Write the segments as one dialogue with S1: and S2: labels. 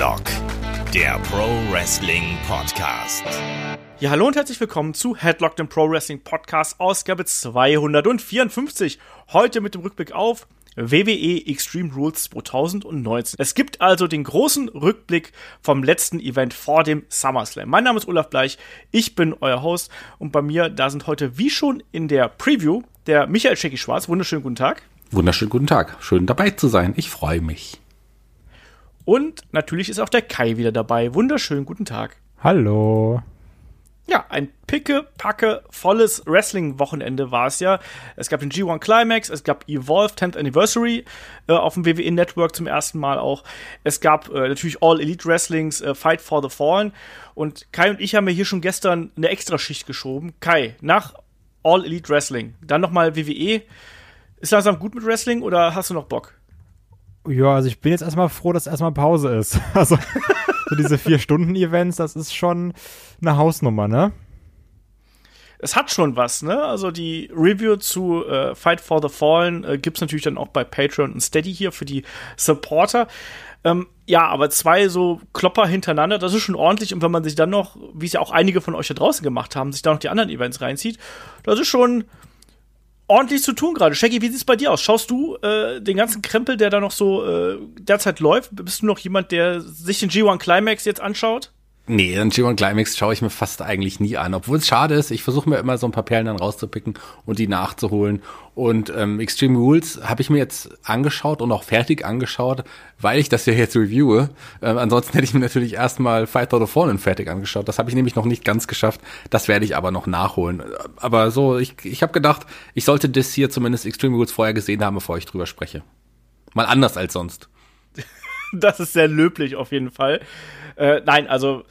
S1: Headlock, der Pro Wrestling Podcast.
S2: Ja, hallo und herzlich willkommen zu Headlock, dem Pro Wrestling Podcast, Ausgabe 254. Heute mit dem Rückblick auf WWE Extreme Rules 2019. Es gibt also den großen Rückblick vom letzten Event vor dem SummerSlam. Mein Name ist Olaf Bleich, ich bin euer Host und bei mir, da sind heute wie schon in der Preview der Michael Schecki Schwarz. Wunderschönen guten Tag.
S3: Wunderschönen guten Tag. Schön dabei zu sein. Ich freue mich.
S2: Und natürlich ist auch der Kai wieder dabei. Wunderschönen guten Tag.
S4: Hallo.
S2: Ja, ein picke, packe, volles Wrestling-Wochenende war es ja. Es gab den G1 Climax, es gab Evolve 10th Anniversary äh, auf dem WWE Network zum ersten Mal auch. Es gab äh, natürlich All Elite Wrestlings, äh, Fight for the Fallen. Und Kai und ich haben ja hier schon gestern eine Extraschicht geschoben. Kai, nach All Elite Wrestling, dann nochmal WWE. Ist langsam gut mit Wrestling oder hast du noch Bock?
S4: Ja, also ich bin jetzt erstmal froh, dass erstmal Pause ist. Also so diese vier Stunden Events, das ist schon eine Hausnummer, ne?
S2: Es hat schon was, ne? Also die Review zu äh, Fight for the Fallen äh, gibt's natürlich dann auch bei Patreon und Steady hier für die Supporter. Ähm, ja, aber zwei so Klopper hintereinander, das ist schon ordentlich. Und wenn man sich dann noch, wie es ja auch einige von euch da draußen gemacht haben, sich da noch die anderen Events reinzieht, das ist schon ordentlich zu tun gerade. Shaggy, wie sieht's bei dir aus? Schaust du äh, den ganzen Krempel, der da noch so äh, derzeit läuft? Bist du noch jemand, der sich den G1 Climax jetzt anschaut?
S3: Nee, den G1 Climax schaue ich mir fast eigentlich nie an. Obwohl es schade ist, ich versuche mir immer so ein paar Perlen dann rauszupicken und die nachzuholen. Und ähm, Extreme Rules habe ich mir jetzt angeschaut und auch fertig angeschaut, weil ich das ja jetzt reviewe. Ähm, ansonsten hätte ich mir natürlich erstmal Fight of the Fallen fertig angeschaut. Das habe ich nämlich noch nicht ganz geschafft. Das werde ich aber noch nachholen. Aber so, ich, ich habe gedacht, ich sollte das hier zumindest Extreme Rules vorher gesehen haben, bevor ich drüber spreche. Mal anders als sonst.
S2: das ist sehr löblich auf jeden Fall. Äh, nein, also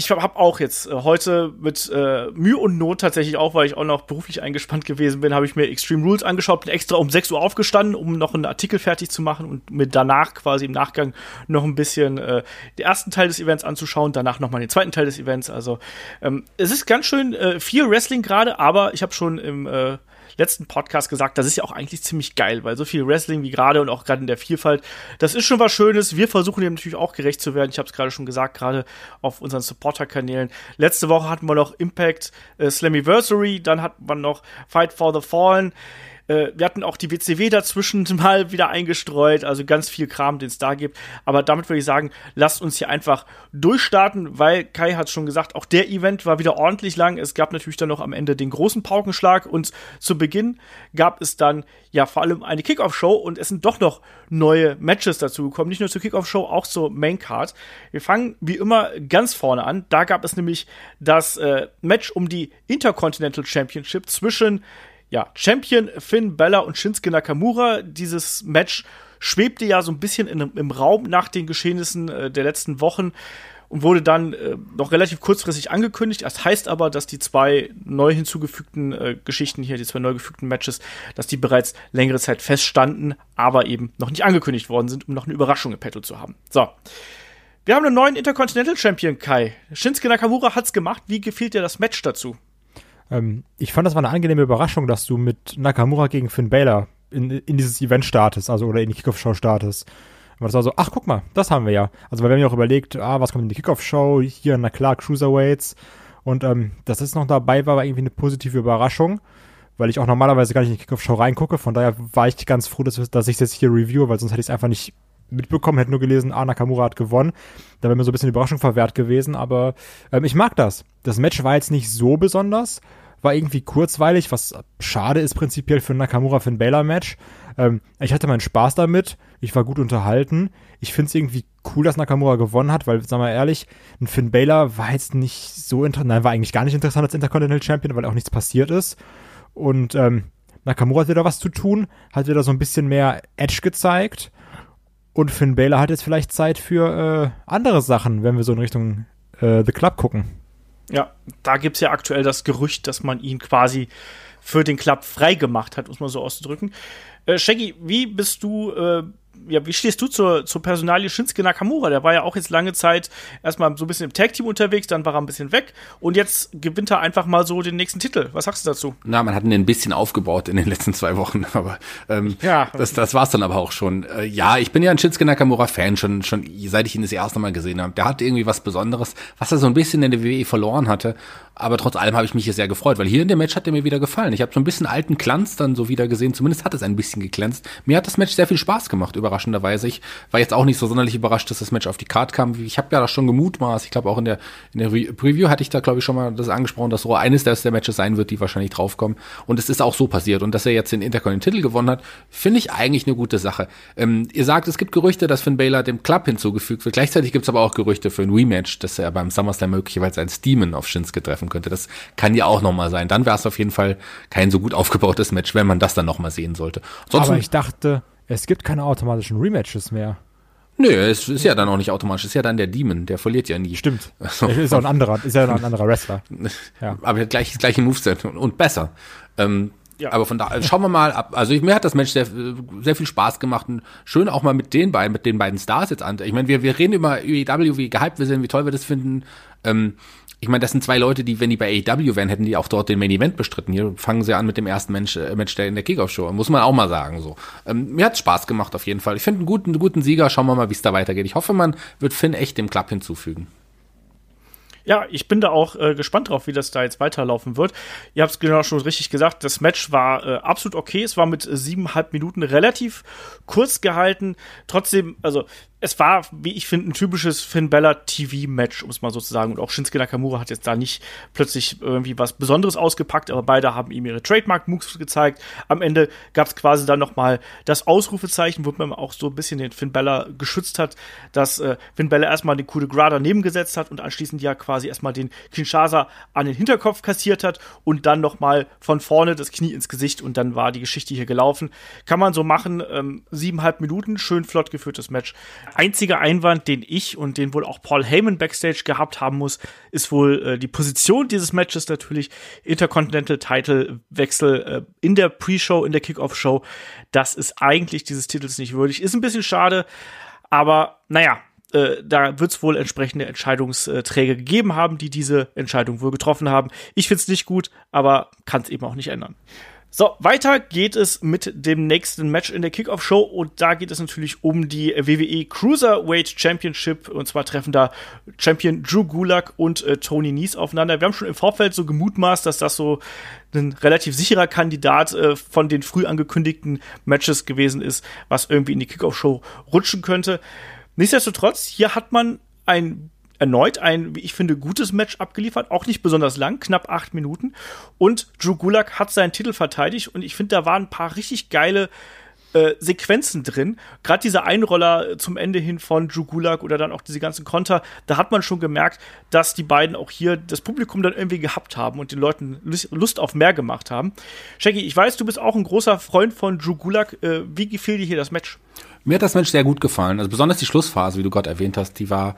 S2: ich habe auch jetzt äh, heute mit äh, Mühe und Not tatsächlich auch, weil ich auch noch beruflich eingespannt gewesen bin, habe ich mir Extreme Rules angeschaut, bin extra um 6 Uhr aufgestanden, um noch einen Artikel fertig zu machen und mir danach quasi im Nachgang noch ein bisschen äh, den ersten Teil des Events anzuschauen, danach nochmal den zweiten Teil des Events. Also ähm, es ist ganz schön äh, viel Wrestling gerade, aber ich habe schon im äh, letzten Podcast gesagt, das ist ja auch eigentlich ziemlich geil, weil so viel Wrestling wie gerade und auch gerade in der Vielfalt, das ist schon was Schönes. Wir versuchen dem natürlich auch gerecht zu werden. Ich habe es gerade schon gesagt, gerade auf unseren Supporter-Kanälen. Letzte Woche hatten wir noch Impact äh, Slammiversary, dann hat man noch Fight for the Fallen. Äh, wir hatten auch die WCW dazwischen mal wieder eingestreut, also ganz viel Kram, den es da gibt. Aber damit würde ich sagen, lasst uns hier einfach durchstarten, weil Kai hat schon gesagt, auch der Event war wieder ordentlich lang. Es gab natürlich dann noch am Ende den großen Paukenschlag und zu Beginn gab es dann ja vor allem eine Kickoff-Show und es sind doch noch neue Matches dazu gekommen. Nicht nur zur Kickoff-Show, auch zur Main-Card. Wir fangen wie immer ganz vorne an. Da gab es nämlich das äh, Match um die Intercontinental Championship zwischen ja, Champion Finn Bella und Shinsuke Nakamura. Dieses Match schwebte ja so ein bisschen in, im Raum nach den Geschehnissen äh, der letzten Wochen und wurde dann äh, noch relativ kurzfristig angekündigt. Das heißt aber, dass die zwei neu hinzugefügten äh, Geschichten hier, die zwei neu gefügten Matches, dass die bereits längere Zeit feststanden, aber eben noch nicht angekündigt worden sind, um noch eine Überraschung im Petto zu haben. So. Wir haben einen neuen Intercontinental Champion, Kai. Shinsuke Nakamura hat's gemacht. Wie gefiel dir das Match dazu?
S4: Ähm, ich fand, das war eine angenehme Überraschung, dass du mit Nakamura gegen Finn Balor in, in dieses Event startest, also oder in die Kickoff-Show startest. Aber das war so, ach guck mal, das haben wir ja. Also weil wir haben ja auch überlegt, ah, was kommt in die Kickoff-Show? Hier, na klar, Cruiserweights. Und ähm, dass es noch dabei war, war irgendwie eine positive Überraschung, weil ich auch normalerweise gar nicht in die Kickoff-Show reingucke. Von daher war ich ganz froh, dass, dass ich es jetzt hier review, weil sonst hätte ich es einfach nicht mitbekommen, hätte nur gelesen, ah, Nakamura hat gewonnen. Da wäre mir so ein bisschen Überraschung verwehrt gewesen, aber ähm, ich mag das. Das Match war jetzt nicht so besonders, war irgendwie kurzweilig, was schade ist prinzipiell für ein Nakamura für ein Baylor Match. Ähm, ich hatte meinen Spaß damit, ich war gut unterhalten. Ich finde es irgendwie cool, dass Nakamura gewonnen hat, weil, sagen wir ehrlich, ein Finn Baylor war jetzt nicht so interessant, nein, war eigentlich gar nicht interessant als Intercontinental Champion, weil auch nichts passiert ist. Und ähm, Nakamura hat wieder was zu tun, hat wieder so ein bisschen mehr Edge gezeigt. Und Finn Baylor hat jetzt vielleicht Zeit für äh, andere Sachen, wenn wir so in Richtung äh, The Club gucken.
S2: Ja, da gibt es ja aktuell das Gerücht, dass man ihn quasi für den Club freigemacht hat, muss man so auszudrücken. Äh, Shaggy, wie bist du äh, ja, wie stehst du zur, zur Personalie Shinsuke Nakamura? Der war ja auch jetzt lange Zeit erstmal so ein bisschen im Tag-Team unterwegs, dann war er ein bisschen weg und jetzt gewinnt er einfach mal so den nächsten Titel. Was sagst du dazu?
S3: Na, man hat ihn ein bisschen aufgebaut in den letzten zwei Wochen, aber ähm, ja. das, das war's dann aber auch schon. Äh, ja, ich bin ja ein Shinsuke Nakamura-Fan, schon, schon seit ich ihn das erste Mal gesehen habe. Der hat irgendwie was Besonderes, was er so ein bisschen in der WWE verloren hatte. Aber trotz allem habe ich mich hier sehr gefreut, weil hier in dem Match hat er mir wieder gefallen. Ich habe so ein bisschen alten Glanz dann so wieder gesehen. Zumindest hat es ein bisschen geglänzt. Mir hat das Match sehr viel Spaß gemacht, überraschenderweise. Ich war jetzt auch nicht so sonderlich überrascht, dass das Match auf die Card kam. Ich habe ja da schon gemutmaßt. Ich glaube auch in der, in der Re Preview hatte ich da, glaube ich, schon mal das angesprochen, dass so eines der, der Matches sein wird, die wahrscheinlich draufkommen. Und es ist auch so passiert. Und dass er jetzt den Intercontinental gewonnen hat, finde ich eigentlich eine gute Sache. Ähm, ihr sagt, es gibt Gerüchte, dass Finn Baylor dem Club hinzugefügt wird. Gleichzeitig gibt es aber auch Gerüchte für ein Rematch, dass er beim SummerSlam möglicherweise als Demon auf Shinsuke treffen könnte. Das kann ja auch nochmal sein. Dann wäre es auf jeden Fall kein so gut aufgebautes Match, wenn man das dann nochmal sehen sollte.
S4: Sonst Aber ich dachte, es gibt keine automatischen Rematches mehr.
S3: Nö, es ist ja dann auch nicht automatisch. Es ist ja dann der Demon, der verliert ja nie.
S4: Stimmt. Also, ist auch ein anderer, ist ja ein anderer Wrestler.
S3: Ja. Aber gleich, gleiche Moveset und, und besser. Ähm, ja. Aber von da schauen wir mal ab. Also ich, mir hat das Match sehr, sehr viel Spaß gemacht und schön auch mal mit den beiden, mit den beiden Stars jetzt an. Ich meine, wir, wir reden über UEW, wie gehypt wir sind, wie toll wir das finden. Ähm, ich meine, das sind zwei Leute, die, wenn die bei AEW wären, hätten die auch dort den Main Event bestritten. Hier fangen sie an mit dem ersten Mensch, äh, Match der in der Kickoff-Show. Muss man auch mal sagen, so. Ähm, mir hat's Spaß gemacht, auf jeden Fall. Ich finde einen guten, guten Sieger. Schauen wir mal, wie es da weitergeht. Ich hoffe, man wird Finn echt dem Club hinzufügen.
S2: Ja, ich bin da auch äh, gespannt drauf, wie das da jetzt weiterlaufen wird. Ihr habt es genau schon richtig gesagt, das Match war äh, absolut okay. Es war mit äh, siebeneinhalb Minuten relativ kurz gehalten. Trotzdem, also es war, wie ich finde, ein typisches Finn Bella TV-Match, um es mal so zu sagen. Und auch Shinsuke Nakamura hat jetzt da nicht plötzlich irgendwie was Besonderes ausgepackt, aber beide haben ihm ihre Trademark-Moves gezeigt. Am Ende gab es quasi dann noch mal das Ausrufezeichen, wo man auch so ein bisschen den Finn Bella geschützt hat, dass äh, Finn Bella erstmal den Coup de Gras daneben gesetzt hat und anschließend ja quasi erstmal den Kinshasa an den Hinterkopf kassiert hat und dann noch mal von vorne das Knie ins Gesicht und dann war die Geschichte hier gelaufen. Kann man so machen, ähm, siebeneinhalb Minuten, schön flott geführtes Match einziger Einwand, den ich und den wohl auch Paul Heyman backstage gehabt haben muss, ist wohl äh, die Position dieses Matches natürlich. Intercontinental Title Wechsel äh, in der Pre-Show, in der Kickoff-Show. Das ist eigentlich dieses Titels nicht würdig. Ist ein bisschen schade, aber naja, äh, da wird es wohl entsprechende Entscheidungsträger gegeben haben, die diese Entscheidung wohl getroffen haben. Ich finde es nicht gut, aber kann es eben auch nicht ändern. So, weiter geht es mit dem nächsten Match in der Kickoff-Show und da geht es natürlich um die WWE Cruiserweight Championship und zwar treffen da Champion Drew Gulak und äh, Tony Nies aufeinander. Wir haben schon im Vorfeld so gemutmaßt, dass das so ein relativ sicherer Kandidat äh, von den früh angekündigten Matches gewesen ist, was irgendwie in die Kickoff-Show rutschen könnte. Nichtsdestotrotz, hier hat man ein erneut ein, wie ich finde, gutes Match abgeliefert, auch nicht besonders lang, knapp acht Minuten. Und Drew Gulak hat seinen Titel verteidigt und ich finde, da waren ein paar richtig geile äh, Sequenzen drin. Gerade dieser Einroller zum Ende hin von Drew Gulak oder dann auch diese ganzen Konter, da hat man schon gemerkt, dass die beiden auch hier das Publikum dann irgendwie gehabt haben und den Leuten Lust auf mehr gemacht haben. Shaggy, ich weiß, du bist auch ein großer Freund von Drew Gulak. Äh, wie gefiel dir hier das Match?
S3: Mir hat das Mensch sehr gut gefallen. Also besonders die Schlussphase, wie du gerade erwähnt hast, die war,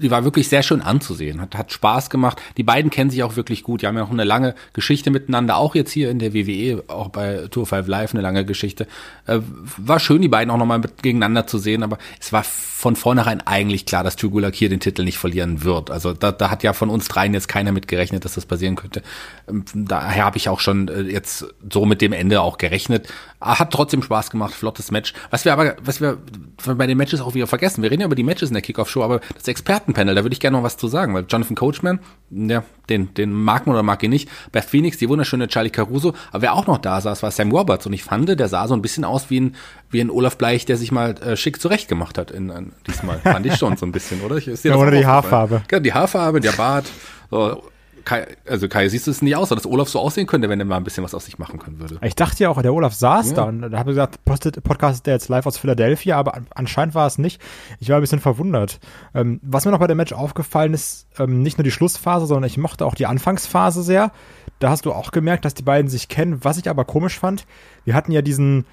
S3: die war wirklich sehr schön anzusehen. Hat, hat Spaß gemacht. Die beiden kennen sich auch wirklich gut. Die haben ja auch eine lange Geschichte miteinander, auch jetzt hier in der WWE, auch bei Tour 5 Live eine lange Geschichte. Äh, war schön, die beiden auch nochmal gegeneinander zu sehen, aber es war von vornherein eigentlich klar, dass Tugulak hier den Titel nicht verlieren wird. Also da, da hat ja von uns dreien jetzt keiner mit gerechnet, dass das passieren könnte. Ähm, daher habe ich auch schon äh, jetzt so mit dem Ende auch gerechnet. Hat trotzdem Spaß gemacht, flottes Match. Was wir aber was wir bei den Matches auch wieder vergessen, wir reden ja über die Matches in der Kickoff-Show, aber das Expertenpanel, da würde ich gerne noch was zu sagen, weil Jonathan Coachman, ja, den, den mag man oder mag ihn nicht, Beth Phoenix, die wunderschöne Charlie Caruso, aber wer auch noch da saß, war Sam Roberts und ich fand, der sah so ein bisschen aus wie ein, wie ein Olaf Bleich, der sich mal äh, schick zurecht gemacht hat in, in diesmal. fand ich schon so ein bisschen, oder? Ich,
S4: ja, oder die Haarfarbe.
S3: Ja, die Haarfarbe, der Bart, so, Kai, also Kai, siehst du es nicht aus, dass Olaf so aussehen könnte, wenn er mal ein bisschen was aus sich machen können würde?
S4: Ich dachte ja auch, der Olaf saß ja. da und da habe ich gesagt, Podcast ist der jetzt live aus Philadelphia, aber anscheinend war es nicht. Ich war ein bisschen verwundert. Ähm, was mir noch bei dem Match aufgefallen ist, ähm, nicht nur die Schlussphase, sondern ich mochte auch die Anfangsphase sehr. Da hast du auch gemerkt, dass die beiden sich kennen. Was ich aber komisch fand, wir hatten ja diesen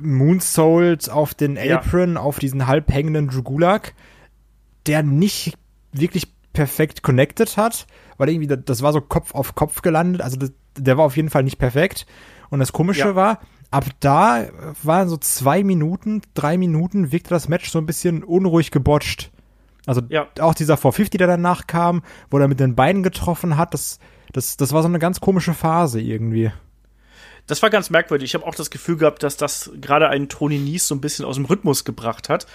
S4: Moonsault auf den Apron, ja. auf diesen halb hängenden Drugulak, der nicht wirklich perfekt connected hat, weil irgendwie das war so Kopf auf Kopf gelandet, also das, der war auf jeden Fall nicht perfekt. Und das Komische ja. war, ab da waren so zwei Minuten, drei Minuten, wirkte das Match so ein bisschen unruhig gebotcht. Also
S2: Ja.
S4: auch dieser 450, der danach kam, wo er mit den Beinen getroffen hat, das, das, das war so eine ganz komische Phase irgendwie.
S2: Das war ganz merkwürdig. Ich habe auch das Gefühl gehabt, dass das gerade einen Tony Nies so ein bisschen aus dem Rhythmus gebracht hat.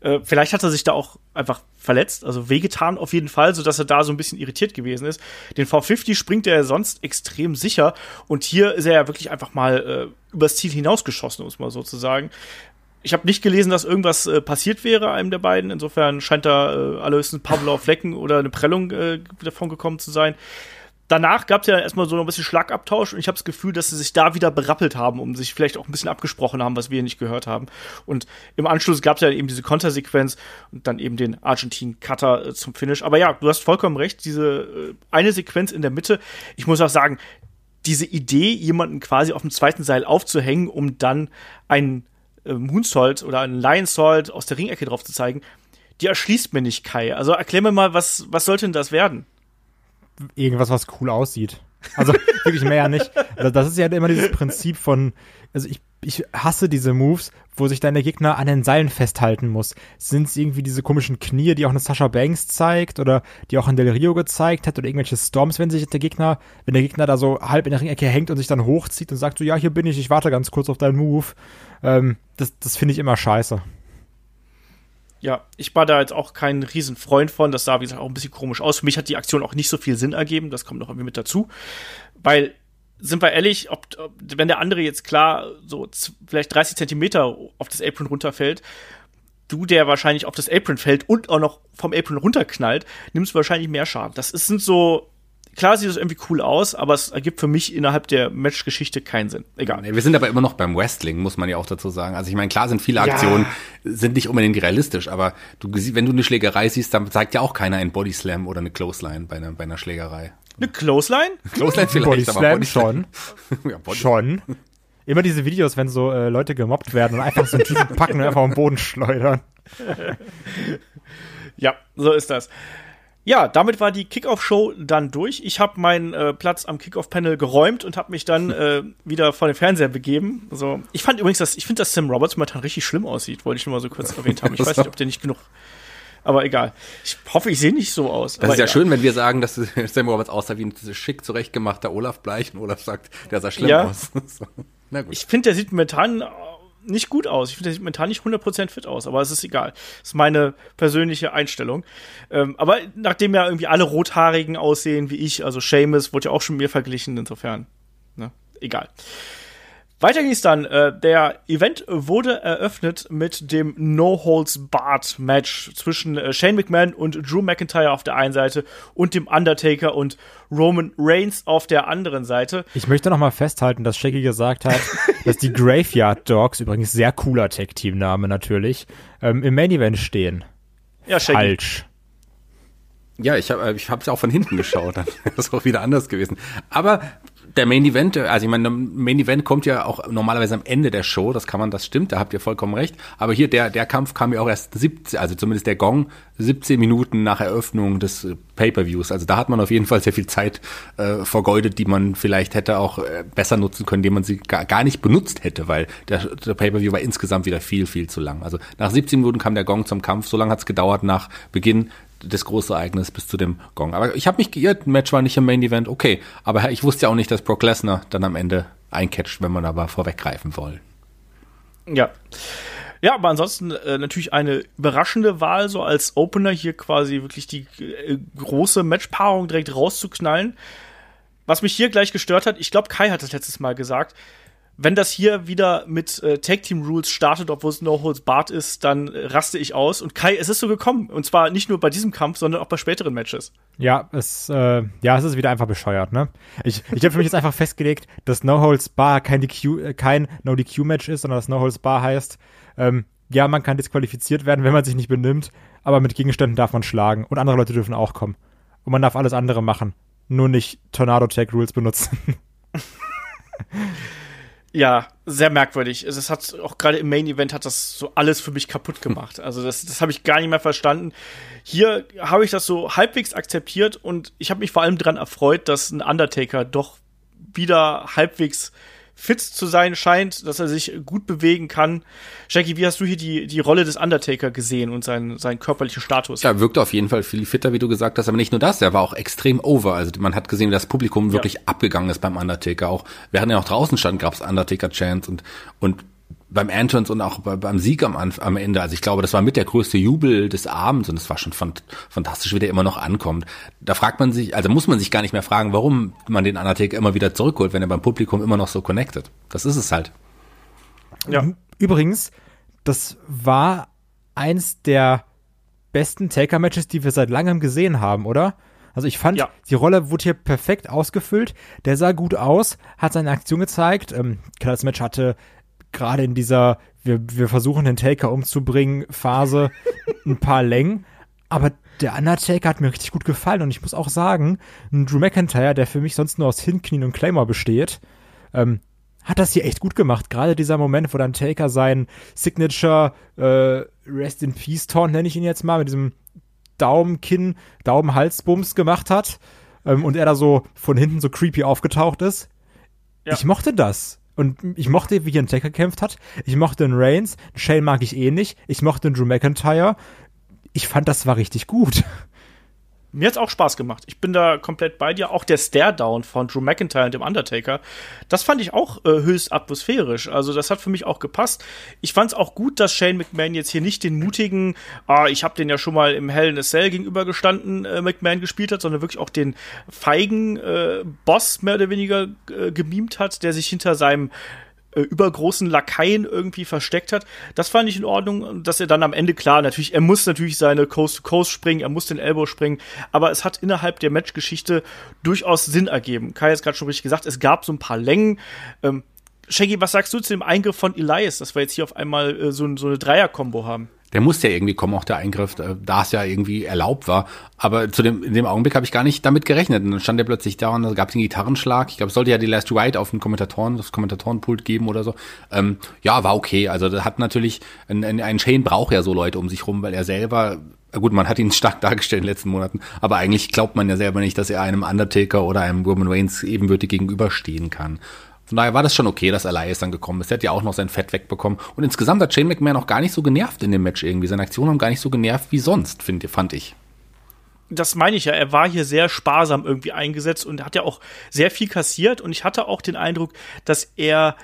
S2: Äh, vielleicht hat er sich da auch einfach verletzt, also wehgetan auf jeden Fall, sodass er da so ein bisschen irritiert gewesen ist. Den V50 springt er ja sonst extrem sicher und hier ist er ja wirklich einfach mal äh, übers Ziel hinausgeschossen, um es mal so zu sagen. Ich habe nicht gelesen, dass irgendwas äh, passiert wäre, einem der beiden. Insofern scheint da äh, allerhöchstens ein paar blaue Flecken oder eine Prellung äh, davon gekommen zu sein. Danach gab es ja erstmal so ein bisschen Schlagabtausch und ich habe das Gefühl, dass sie sich da wieder berappelt haben, um sich vielleicht auch ein bisschen abgesprochen haben, was wir nicht gehört haben. Und im Anschluss gab es ja eben diese Kontersequenz und dann eben den Argentin-Cutter äh, zum Finish. Aber ja, du hast vollkommen recht, diese äh, eine Sequenz in der Mitte, ich muss auch sagen, diese Idee, jemanden quasi auf dem zweiten Seil aufzuhängen, um dann einen äh, Moonsault oder einen Lionsault aus der Ringecke drauf zu zeigen, die erschließt mir nicht, Kai. Also erklär mir mal, was, was sollte denn das werden?
S4: Irgendwas, was cool aussieht. Also wirklich mehr nicht. Also, das ist ja immer dieses Prinzip von, also ich, ich hasse diese Moves, wo sich dann der Gegner an den Seilen festhalten muss. Sind es irgendwie diese komischen Knie, die auch eine Sasha Banks zeigt oder die auch in Del Rio gezeigt hat oder irgendwelche Storms, wenn sich der Gegner, wenn der Gegner da so halb in der Ringecke hängt und sich dann hochzieht und sagt so, ja, hier bin ich, ich warte ganz kurz auf deinen Move. Ähm, das das finde ich immer scheiße.
S2: Ja, ich war da jetzt auch kein Riesenfreund von. Das sah, wie gesagt, auch ein bisschen komisch aus. Für mich hat die Aktion auch nicht so viel Sinn ergeben. Das kommt noch irgendwie mit dazu. Weil, sind wir ehrlich, ob, ob, wenn der andere jetzt klar so vielleicht 30 Zentimeter auf das Apron runterfällt, du, der wahrscheinlich auf das Apron fällt und auch noch vom Apron runterknallt, nimmst du wahrscheinlich mehr Schaden. Das ist, sind so, klar sieht das irgendwie cool aus, aber es ergibt für mich innerhalb der Matchgeschichte keinen Sinn. Egal.
S3: Nee, wir sind aber immer noch beim Wrestling, muss man ja auch dazu sagen. Also ich meine, klar sind viele Aktionen, sind nicht unbedingt realistisch, aber du, wenn du eine Schlägerei siehst, dann zeigt ja auch keiner einen Bodyslam oder eine Clothesline bei einer, bei einer Schlägerei.
S2: Eine Clothesline?
S3: Clothesline vielleicht, aber
S4: Bodyslam
S3: Bodyslam
S4: schon.
S3: ja, Body
S4: Schon. Immer diese Videos, wenn so äh, Leute gemobbt werden und einfach so einen Typen packen und einfach auf den Boden schleudern.
S2: Ja, so ist das. Ja, damit war die Kickoff-Show dann durch. Ich habe meinen äh, Platz am Kickoff-Panel geräumt und habe mich dann äh, wieder vor den Fernseher begeben. Also, ich fand übrigens, dass ich finde, dass Sam Roberts momentan richtig schlimm aussieht. Wollte ich nur mal so kurz erwähnt haben. Ich weiß nicht, ob der nicht genug. Aber egal. Ich hoffe, ich sehe nicht so aus.
S3: Das ist ja
S2: egal.
S3: schön, wenn wir sagen, dass Sam Roberts aussah wie ein schick zurechtgemachter Olaf Bleich und Olaf sagt, der sah schlimm
S2: Ja.
S3: aus. so. Na gut.
S2: Ich finde, der sieht momentan nicht gut aus. Ich finde, der sieht momentan nicht 100% fit aus, aber es ist egal. Das ist meine persönliche Einstellung. Ähm, aber nachdem ja irgendwie alle Rothaarigen aussehen wie ich, also Seamus wurde ja auch schon mir verglichen, insofern, ne, egal. Weiter ging es dann. Äh, der Event wurde eröffnet mit dem No-Holds-Barred-Match zwischen äh, Shane McMahon und Drew McIntyre auf der einen Seite und dem Undertaker und Roman Reigns auf der anderen Seite.
S4: Ich möchte noch mal festhalten, dass Shaggy gesagt hat, dass die Graveyard Dogs, übrigens sehr cooler Tag-Team-Name natürlich, ähm, im Main-Event stehen.
S2: Ja, Shaggy.
S4: Falsch.
S3: Ja, ich habe ich hab's auch von hinten geschaut, dann wäre das auch wieder anders gewesen. Aber der Main Event, also ich meine, der Main Event kommt ja auch normalerweise am Ende der Show, das kann man, das stimmt, da habt ihr vollkommen recht. Aber hier, der, der Kampf kam ja auch erst 17, also zumindest der Gong, 17 Minuten nach Eröffnung des äh, Pay-Per-Views. Also da hat man auf jeden Fall sehr viel Zeit äh, vergeudet, die man vielleicht hätte auch äh, besser nutzen können, indem man sie gar, gar nicht benutzt hätte, weil der, der Pay-Per-View war insgesamt wieder viel, viel zu lang. Also nach 17 Minuten kam der Gong zum Kampf, so lange hat es gedauert nach Beginn des großen Ereignisses bis zu dem Gong. Aber ich habe mich geirrt, Match war nicht im Main Event, okay. Aber ich wusste ja auch nicht, dass Brock Lesnar dann am Ende eincatcht, wenn man aber vorweggreifen will.
S2: Ja. Ja, aber ansonsten äh, natürlich eine überraschende Wahl, so als Opener hier quasi wirklich die äh, große Matchpaarung direkt rauszuknallen. Was mich hier gleich gestört hat, ich glaube, Kai hat das letztes Mal gesagt, wenn das hier wieder mit äh, Tag Team Rules startet, obwohl es No Holds Barred ist, dann äh, raste ich aus. Und Kai, es ist so gekommen. Und zwar nicht nur bei diesem Kampf, sondern auch bei späteren Matches.
S4: Ja, es, äh, ja, es ist wieder einfach bescheuert, ne? Ich, ich habe für mich jetzt einfach festgelegt, dass No Holds Bar kein, DQ, äh, kein No DQ Match ist, sondern dass No Holds Bar heißt, ähm, ja, man kann disqualifiziert werden, wenn man sich nicht benimmt, aber mit Gegenständen darf man schlagen und andere Leute dürfen auch kommen. Und man darf alles andere machen, nur nicht Tornado Tag Rules benutzen.
S2: Ja, sehr merkwürdig. Es hat auch gerade im Main Event hat das so alles für mich kaputt gemacht. Also das, das habe ich gar nicht mehr verstanden. Hier habe ich das so halbwegs akzeptiert und ich habe mich vor allem daran erfreut, dass ein Undertaker doch wieder halbwegs fit zu sein scheint, dass er sich gut bewegen kann. Jackie, wie hast du hier die, die Rolle des Undertaker gesehen und seinen, seinen körperlichen Status?
S3: Ja, wirkte auf jeden Fall viel fitter, wie du gesagt hast, aber nicht nur das, er war auch extrem over. Also man hat gesehen, wie das Publikum wirklich ja. abgegangen ist beim Undertaker. Auch während er noch draußen stand, gab es Undertaker-Chants und, und beim Entrance und auch beim Sieg am, am Ende. Also ich glaube, das war mit der größte Jubel des Abends und es war schon fantastisch, wie der immer noch ankommt. Da fragt man sich, also muss man sich gar nicht mehr fragen, warum man den Undertaker immer wieder zurückholt, wenn er beim Publikum immer noch so connected. Das ist es halt.
S4: Ja. Übrigens, das war eins der besten Taker-Matches, die wir seit langem gesehen haben, oder? Also ich fand, ja. die Rolle wurde hier perfekt ausgefüllt. Der sah gut aus, hat seine Aktion gezeigt. Ähm, klar, das Match hatte gerade in dieser wir, wir versuchen den Taker umzubringen Phase ein paar Längen, aber der Undertaker hat mir richtig gut gefallen und ich muss auch sagen, ein Drew McIntyre, der für mich sonst nur aus Hinknien und Claymore besteht, ähm, hat das hier echt gut gemacht. Gerade dieser Moment, wo dann Taker sein Signature äh, Rest in Peace Taunt, nenne ich ihn jetzt mal, mit diesem Daumen-Kinn, Daumen-Halsbums gemacht hat ähm, und er da so von hinten so creepy aufgetaucht ist. Ja. Ich mochte das. Und ich mochte, wie ein Taker gekämpft hat. Ich mochte den Reigns. Shane mag ich eh nicht. Ich mochte den Drew McIntyre. Ich fand, das war richtig gut.
S2: Mir hat's auch Spaß gemacht. Ich bin da komplett bei dir. Auch der Stare-Down von Drew McIntyre und dem Undertaker, das fand ich auch äh, höchst atmosphärisch. Also das hat für mich auch gepasst. Ich fand's auch gut, dass Shane McMahon jetzt hier nicht den mutigen, ah, ich habe den ja schon mal im Hell in a Cell gegenübergestanden, äh, McMahon gespielt hat, sondern wirklich auch den feigen äh, Boss mehr oder weniger äh, gemimt hat, der sich hinter seinem äh, übergroßen Lakaien irgendwie versteckt hat. Das fand ich in Ordnung, dass er dann am Ende klar, natürlich, er muss natürlich seine Coast to Coast springen, er muss den Elbow springen, aber es hat innerhalb der Matchgeschichte durchaus Sinn ergeben. Kai hat gerade schon richtig gesagt, es gab so ein paar Längen. Ähm, Shaggy, was sagst du zu dem Eingriff von Elias, dass wir jetzt hier auf einmal äh, so, so eine Dreier-Kombo haben?
S3: Der musste ja irgendwie kommen, auch der Eingriff, äh, da es ja irgendwie erlaubt war. Aber zu dem, in dem Augenblick habe ich gar nicht damit gerechnet. Und dann stand er plötzlich da und da gab es einen Gitarrenschlag. Ich glaube, es sollte ja die Last Ride auf den Kommentatoren, das Kommentatorenpult geben oder so. Ähm, ja, war okay. Also das hat natürlich, ein, ein Shane braucht ja so Leute um sich rum, weil er selber gut, man hat ihn stark dargestellt in den letzten Monaten, aber eigentlich glaubt man ja selber nicht, dass er einem Undertaker oder einem Roman Reigns ebenbürtig gegenüberstehen kann. Von daher war das schon okay, dass Elias dann gekommen ist. Er hat ja auch noch sein Fett wegbekommen. Und insgesamt hat Shane McMahon auch gar nicht so genervt in dem Match irgendwie. Seine Aktionen haben gar nicht so genervt wie sonst, find, fand ich.
S2: Das meine ich ja. Er war hier sehr sparsam irgendwie eingesetzt und hat ja auch sehr viel kassiert. Und ich hatte auch den Eindruck, dass er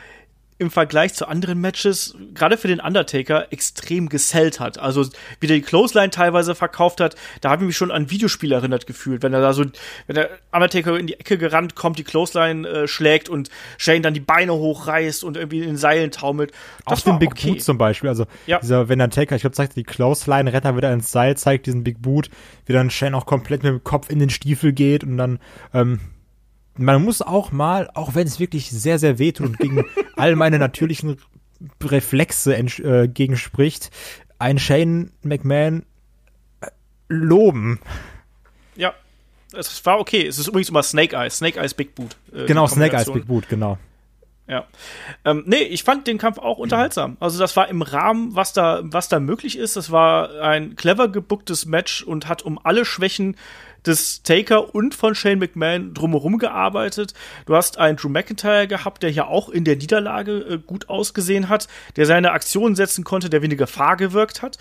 S2: im Vergleich zu anderen Matches, gerade für den Undertaker, extrem gesellt hat. Also, wie der die Clothesline teilweise verkauft hat, da habe ich mich schon an Videospiel erinnert gefühlt, wenn er da so, wenn der Undertaker in die Ecke gerannt kommt, die Clothesline äh, schlägt und Shane dann die Beine hochreißt und irgendwie in den Seilen taumelt.
S4: Das Auf den Big okay. Boot zum Beispiel, also ja. dieser, wenn der Taker, ich glaube, zeigt die Clothesline, Retter wieder ins Seil, zeigt diesen Big Boot, wie dann Shane auch komplett mit dem Kopf in den Stiefel geht und dann, ähm, man muss auch mal, auch wenn es wirklich sehr, sehr wehtut und gegen all meine natürlichen Reflexe äh, gegenspricht, ein Shane McMahon äh, loben.
S2: Ja, es war okay. Es ist übrigens immer Snake Eyes, Snake Eyes Big Boot.
S4: Äh, genau, Snake Eyes Big Boot, genau.
S2: Ja. Ähm, nee, ich fand den Kampf auch unterhaltsam. Also das war im Rahmen, was da, was da möglich ist. Das war ein clever gebucktes Match und hat um alle Schwächen des Taker und von Shane McMahon drumherum gearbeitet. Du hast einen Drew McIntyre gehabt, der ja auch in der Niederlage äh, gut ausgesehen hat, der seine Aktionen setzen konnte, der weniger Gefahr gewirkt hat.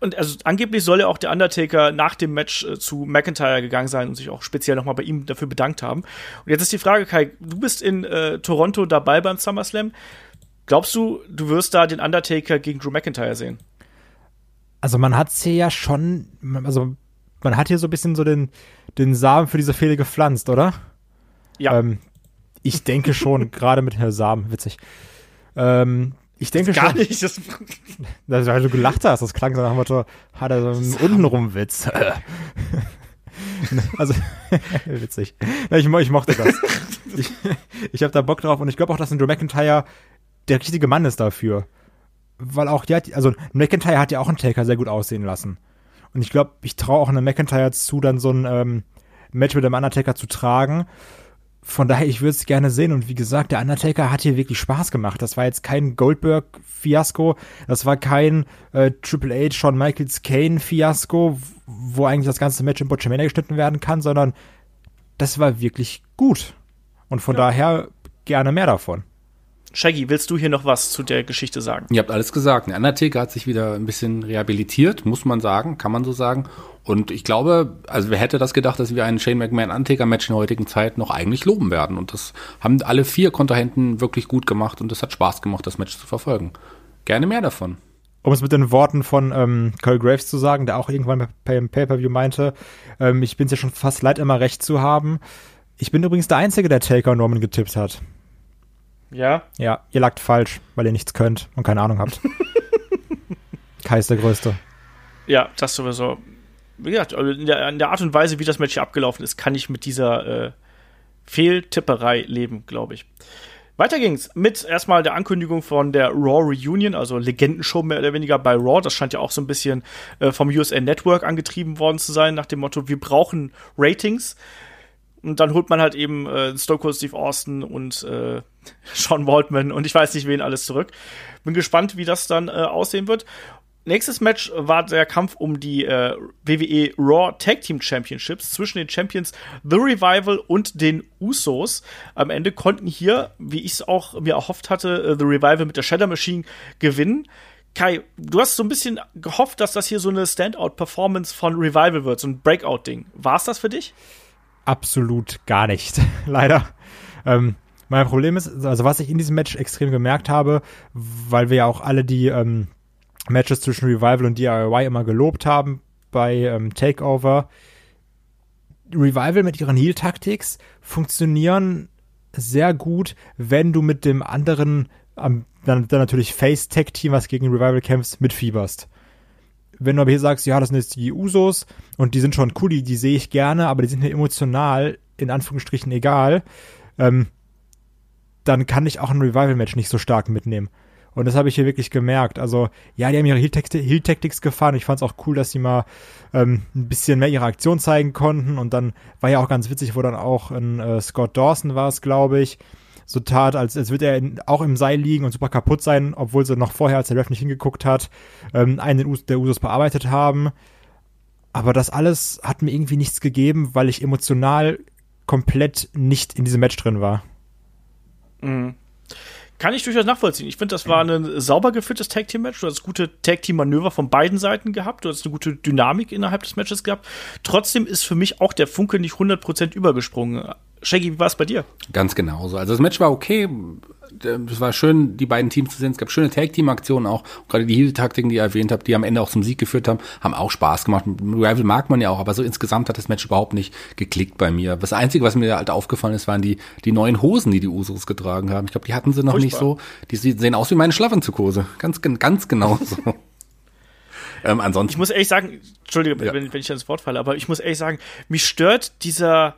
S2: Und also angeblich soll ja auch der Undertaker nach dem Match äh, zu McIntyre gegangen sein und sich auch speziell nochmal bei ihm dafür bedankt haben. Und jetzt ist die Frage, Kai, du bist in äh, Toronto dabei beim SummerSlam. Glaubst du, du wirst da den Undertaker gegen Drew McIntyre sehen?
S4: Also man hat hier ja schon, also man hat hier so ein bisschen so den, den Samen für diese Fehde gepflanzt, oder?
S2: Ja. Ähm,
S4: ich denke schon, gerade mit Herr Samen, witzig. Ähm, ich denke
S2: gar
S4: schon.
S2: Gar nicht. Das,
S4: das, weil du gelacht hast, das klang so nach dem Motto, hat er so einen untenrum Witz. also, witzig. Ich, ich mochte das. ich ich habe da Bock drauf und ich glaube auch, dass ein Drew McIntyre der richtige Mann ist dafür. Weil auch, hat, also McIntyre hat ja auch einen Taker sehr gut aussehen lassen. Und ich glaube, ich traue auch einem McIntyre zu, dann so ein ähm, Match mit dem Undertaker zu tragen. Von daher, ich würde es gerne sehen. Und wie gesagt, der Undertaker hat hier wirklich Spaß gemacht. Das war jetzt kein Goldberg-Fiasko. Das war kein äh, Triple H, Shawn Michaels Kane-Fiasko, wo eigentlich das ganze Match in Botchamania geschnitten werden kann, sondern das war wirklich gut. Und von ja. daher gerne mehr davon.
S2: Shaggy, willst du hier noch was zu der Geschichte sagen?
S3: Ihr habt alles gesagt. Der Undertaker hat sich wieder ein bisschen rehabilitiert, muss man sagen, kann man so sagen. Und ich glaube, also wer hätte das gedacht, dass wir einen Shane McMahon Undertaker Match in der heutigen Zeit noch eigentlich loben werden. Und das haben alle vier Kontrahenten wirklich gut gemacht und es hat Spaß gemacht, das Match zu verfolgen. Gerne mehr davon.
S4: Um es mit den Worten von ähm, Cole Graves zu sagen, der auch irgendwann beim Pay-Per-View meinte, ähm, ich bin es ja schon fast leid, immer recht zu haben. Ich bin übrigens der Einzige, der Taker Norman getippt hat.
S2: Ja?
S4: Ja, ihr lagt falsch, weil ihr nichts könnt und keine Ahnung habt. Kai ist der Größte.
S2: Ja, das sowieso. Wie gesagt, also in der, in der, Art und Weise, wie das Match hier abgelaufen ist, kann ich mit dieser äh, Fehltipperei leben, glaube ich. Weiter ging's mit erstmal der Ankündigung von der Raw Reunion, also Legendenshow mehr oder weniger bei Raw. Das scheint ja auch so ein bisschen äh, vom USA Network angetrieben worden zu sein, nach dem Motto, wir brauchen Ratings. Und dann holt man halt eben äh, Stone Cold Steve Austin und äh, Sean Waltman und ich weiß nicht wen alles zurück. Bin gespannt, wie das dann äh, aussehen wird. Nächstes Match war der Kampf um die äh, WWE Raw Tag Team Championships zwischen den Champions The Revival und den Usos. Am Ende konnten hier, wie ich es auch mir erhofft hatte, äh, The Revival mit der Shadow Machine gewinnen. Kai, du hast so ein bisschen gehofft, dass das hier so eine Standout-Performance von Revival wird, so ein Breakout-Ding. War es das für dich?
S4: Absolut gar nicht, leider. Ähm, mein Problem ist, also was ich in diesem Match extrem gemerkt habe, weil wir ja auch alle die ähm, Matches zwischen Revival und DIY immer gelobt haben bei ähm, Takeover. Revival mit ihren Heal-Taktiks funktionieren sehr gut, wenn du mit dem anderen, ähm, dann, dann natürlich Face-Tech-Team, was gegen Revival kämpft, mitfieberst. Wenn du aber hier sagst, ja, das sind jetzt die Usos und die sind schon cool, die, die sehe ich gerne, aber die sind mir emotional in Anführungsstrichen egal, ähm, dann kann ich auch ein Revival-Match nicht so stark mitnehmen. Und das habe ich hier wirklich gemerkt. Also, ja, die haben ihre Heal-Tactics gefahren. Ich fand es auch cool, dass sie mal ähm, ein bisschen mehr ihre Aktion zeigen konnten. Und dann war ja auch ganz witzig, wo dann auch ein äh, Scott Dawson war es, glaube ich, so tat, als, als würde er in, auch im Seil liegen und super kaputt sein, obwohl sie noch vorher, als der Ref nicht hingeguckt hat, ähm, einen der Usos bearbeitet haben. Aber das alles hat mir irgendwie nichts gegeben, weil ich emotional komplett nicht in diesem Match drin war.
S2: Mhm. Kann ich durchaus nachvollziehen. Ich finde, das war ein sauber geführtes Tag Team Match. Du hast gute Tag Team Manöver von beiden Seiten gehabt. Du hast eine gute Dynamik innerhalb des Matches gehabt. Trotzdem ist für mich auch der Funke nicht 100% übergesprungen. Shaggy, wie war es bei dir?
S3: Ganz genauso. Also das Match war okay. Es war schön, die beiden Teams zu sehen. Es gab schöne Tag-Team-Aktionen auch. Gerade die Heal-Taktiken, die ihr erwähnt habt, die am Ende auch zum Sieg geführt haben, haben auch Spaß gemacht. Rival mag man ja auch, aber so insgesamt hat das Match überhaupt nicht geklickt bei mir. Das Einzige, was mir halt aufgefallen ist, waren die, die neuen Hosen, die die Usos getragen haben. Ich glaube, die hatten sie noch Furchtbar. nicht so. Die sehen aus wie meine Schlafanzughose. Ganz, ganz genau so.
S2: ähm, ansonsten. Ich muss ehrlich sagen, Entschuldige, ja. wenn, wenn ich ins Wort falle, aber ich muss ehrlich sagen, mich stört dieser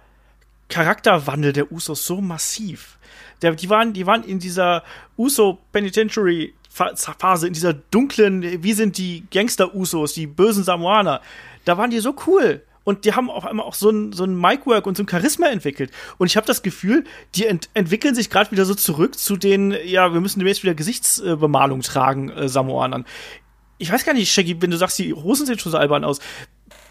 S2: Charakterwandel der Usos so massiv. Der, die, waren, die waren in dieser Uso Penitentiary Phase, in dieser dunklen, wie sind die Gangster-Usos, die bösen Samoaner, da waren die so cool. Und die haben auf einmal auch so ein, so ein Mic-Work und so ein Charisma entwickelt. Und ich habe das Gefühl, die ent entwickeln sich gerade wieder so zurück zu den, ja, wir müssen demnächst wieder Gesichtsbemalung tragen, äh, Samoanern. Ich weiß gar nicht, Shaggy, wenn du sagst, die Hosen sehen schon so albern aus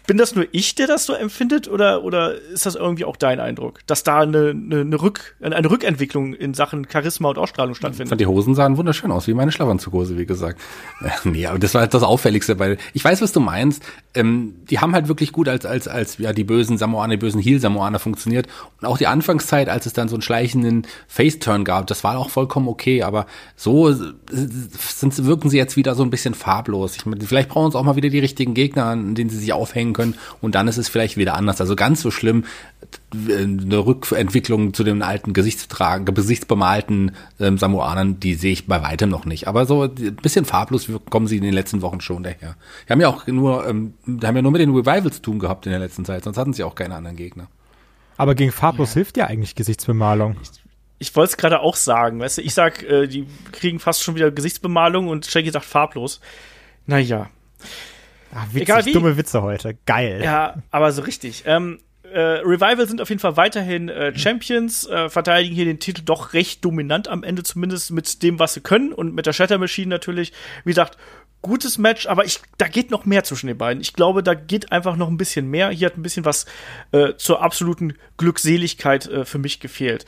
S2: bin das nur ich, der das so empfindet, oder, oder ist das irgendwie auch dein Eindruck, dass da eine, eine, Rück, eine Rückentwicklung in Sachen Charisma und Ausstrahlung stattfindet? Ich
S3: fand die Hosen sahen wunderschön aus, wie meine Schlafanzughose, wie gesagt. Äh, nee, aber das war halt das Auffälligste, weil ich weiß, was du meinst. Ähm, die haben halt wirklich gut als, als, als ja, die bösen Samoaner, die bösen Heel-Samoaner funktioniert. Und auch die Anfangszeit, als es dann so einen schleichenden Face-Turn gab, das war auch vollkommen okay, aber so sind, wirken sie jetzt wieder so ein bisschen farblos. Ich meine, vielleicht brauchen sie auch mal wieder die richtigen Gegner, an denen sie sich aufhängen bringen können und dann ist es vielleicht wieder anders. Also ganz so schlimm eine Rückentwicklung zu den alten gesichtsbemalten ähm, Samoanern, die sehe ich bei weitem noch nicht. Aber so ein bisschen farblos kommen sie in den letzten Wochen schon daher. Die haben ja auch nur, ähm, haben ja nur mit den Revivals zu tun gehabt in der letzten Zeit, sonst hatten sie auch keine anderen Gegner.
S4: Aber gegen farblos ja. hilft ja eigentlich Gesichtsbemalung.
S2: Ich, ich wollte es gerade auch sagen, weißt du, ich sag, äh, die kriegen fast schon wieder Gesichtsbemalung und Shaggy sagt farblos. Naja.
S4: Ach, witzig, Egal wie. dumme Witze heute. Geil.
S2: Ja, aber so richtig. Ähm, äh, Revival sind auf jeden Fall weiterhin äh, Champions, äh, verteidigen hier den Titel doch recht dominant am Ende, zumindest mit dem, was sie können und mit der Shatter Machine natürlich. Wie gesagt, gutes Match, aber ich, da geht noch mehr zwischen den beiden. Ich glaube, da geht einfach noch ein bisschen mehr. Hier hat ein bisschen was äh, zur absoluten Glückseligkeit äh, für mich gefehlt.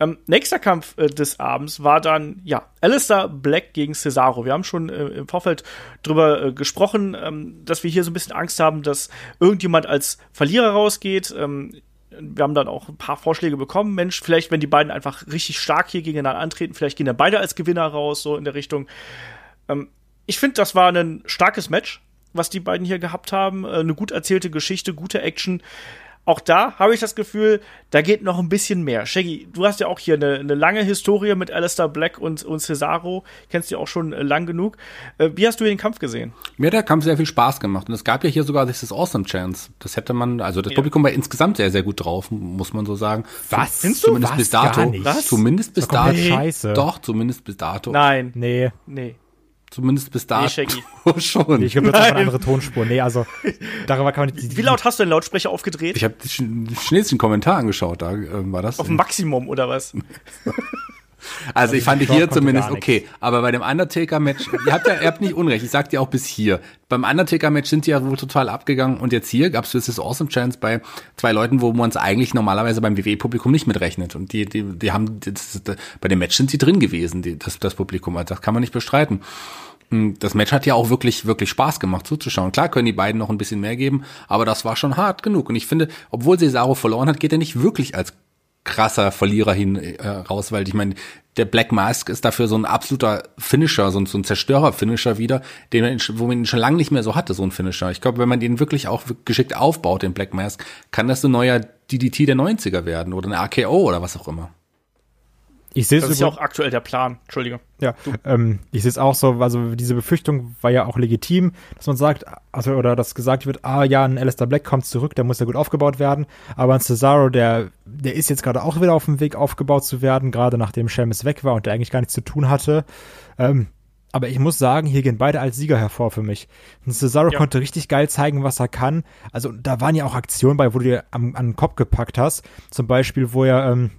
S2: Ähm, nächster Kampf äh, des Abends war dann, ja, Alistair Black gegen Cesaro. Wir haben schon äh, im Vorfeld drüber äh, gesprochen, ähm, dass wir hier so ein bisschen Angst haben, dass irgendjemand als Verlierer rausgeht. Ähm, wir haben dann auch ein paar Vorschläge bekommen. Mensch, vielleicht, wenn die beiden einfach richtig stark hier gegeneinander antreten, vielleicht gehen dann beide als Gewinner raus, so in der Richtung. Ähm, ich finde, das war ein starkes Match, was die beiden hier gehabt haben. Äh, eine gut erzählte Geschichte, gute Action auch da habe ich das Gefühl, da geht noch ein bisschen mehr. Shaggy, du hast ja auch hier eine, eine lange Historie mit Alistair Black und, und Cesaro, kennst du ja auch schon äh, lang genug. Äh, wie hast du den Kampf gesehen?
S3: Mir hat der Kampf sehr viel Spaß gemacht und es gab ja hier sogar This is Awesome Chance. Das hätte man, also das ja. Publikum war insgesamt sehr, sehr gut drauf, muss man so sagen.
S4: Was?
S3: Findest du? Zumindest Was? bis dato.
S4: Was?
S3: Zumindest bis dato.
S4: Scheiße.
S3: Doch, zumindest bis dato.
S2: Nein.
S4: Nee.
S2: Nee.
S3: Zumindest bis dato
S2: nee,
S3: schon.
S4: Nee, ich glaube, das ist eine andere Tonspur. Nee, also darüber kann man
S2: nicht. Wie laut hast du den Lautsprecher aufgedreht?
S3: Ich habe den schnellsten Kommentar angeschaut, da äh, war das.
S2: Auf Maximum oder was?
S3: Also, also ich fand hier zumindest okay, aber bei dem Undertaker-Match, ihr habt ja, ihr habt nicht unrecht, ich sag dir auch bis hier. Beim Undertaker-Match sind die ja wohl total abgegangen und jetzt hier gab's es das Awesome Chance bei zwei Leuten, wo man es eigentlich normalerweise beim WWE-Publikum nicht mitrechnet. Und die, die, die haben, das, das, bei dem Match sind sie drin gewesen, die, das, das Publikum, also das kann man nicht bestreiten. Hm, das Match hat ja auch wirklich, wirklich Spaß gemacht zuzuschauen. Klar können die beiden noch ein bisschen mehr geben, aber das war schon hart genug. Und ich finde, obwohl Cesaro verloren hat, geht er nicht wirklich als krasser Verlierer hin äh, raus, weil ich meine, der Black Mask ist dafür so ein absoluter Finisher, so ein, so ein Zerstörer-Finisher wieder, den man, wo man ihn schon lange nicht mehr so hatte, so ein Finisher. Ich glaube, wenn man den wirklich auch geschickt aufbaut, den Black Mask, kann das ein neuer DDT der 90er werden oder eine AKO oder was auch immer.
S4: Ich sehe es
S2: Das ist ja auch aktuell der Plan. Entschuldige.
S4: Ja, ähm, ich sehe es auch so, also diese Befürchtung war ja auch legitim, dass man sagt, also oder dass gesagt wird, ah ja, ein Alistair Black kommt zurück, der muss ja gut aufgebaut werden, aber ein Cesaro, der, der ist jetzt gerade auch wieder auf dem Weg aufgebaut zu werden, gerade nachdem Sheamus weg war und der eigentlich gar nichts zu tun hatte. Ähm, aber ich muss sagen, hier gehen beide als Sieger hervor für mich. Und Cesaro ja. konnte richtig geil zeigen, was er kann. Also da waren ja auch Aktionen bei, wo du dir am, an den Kopf gepackt hast. Zum Beispiel, wo er ähm,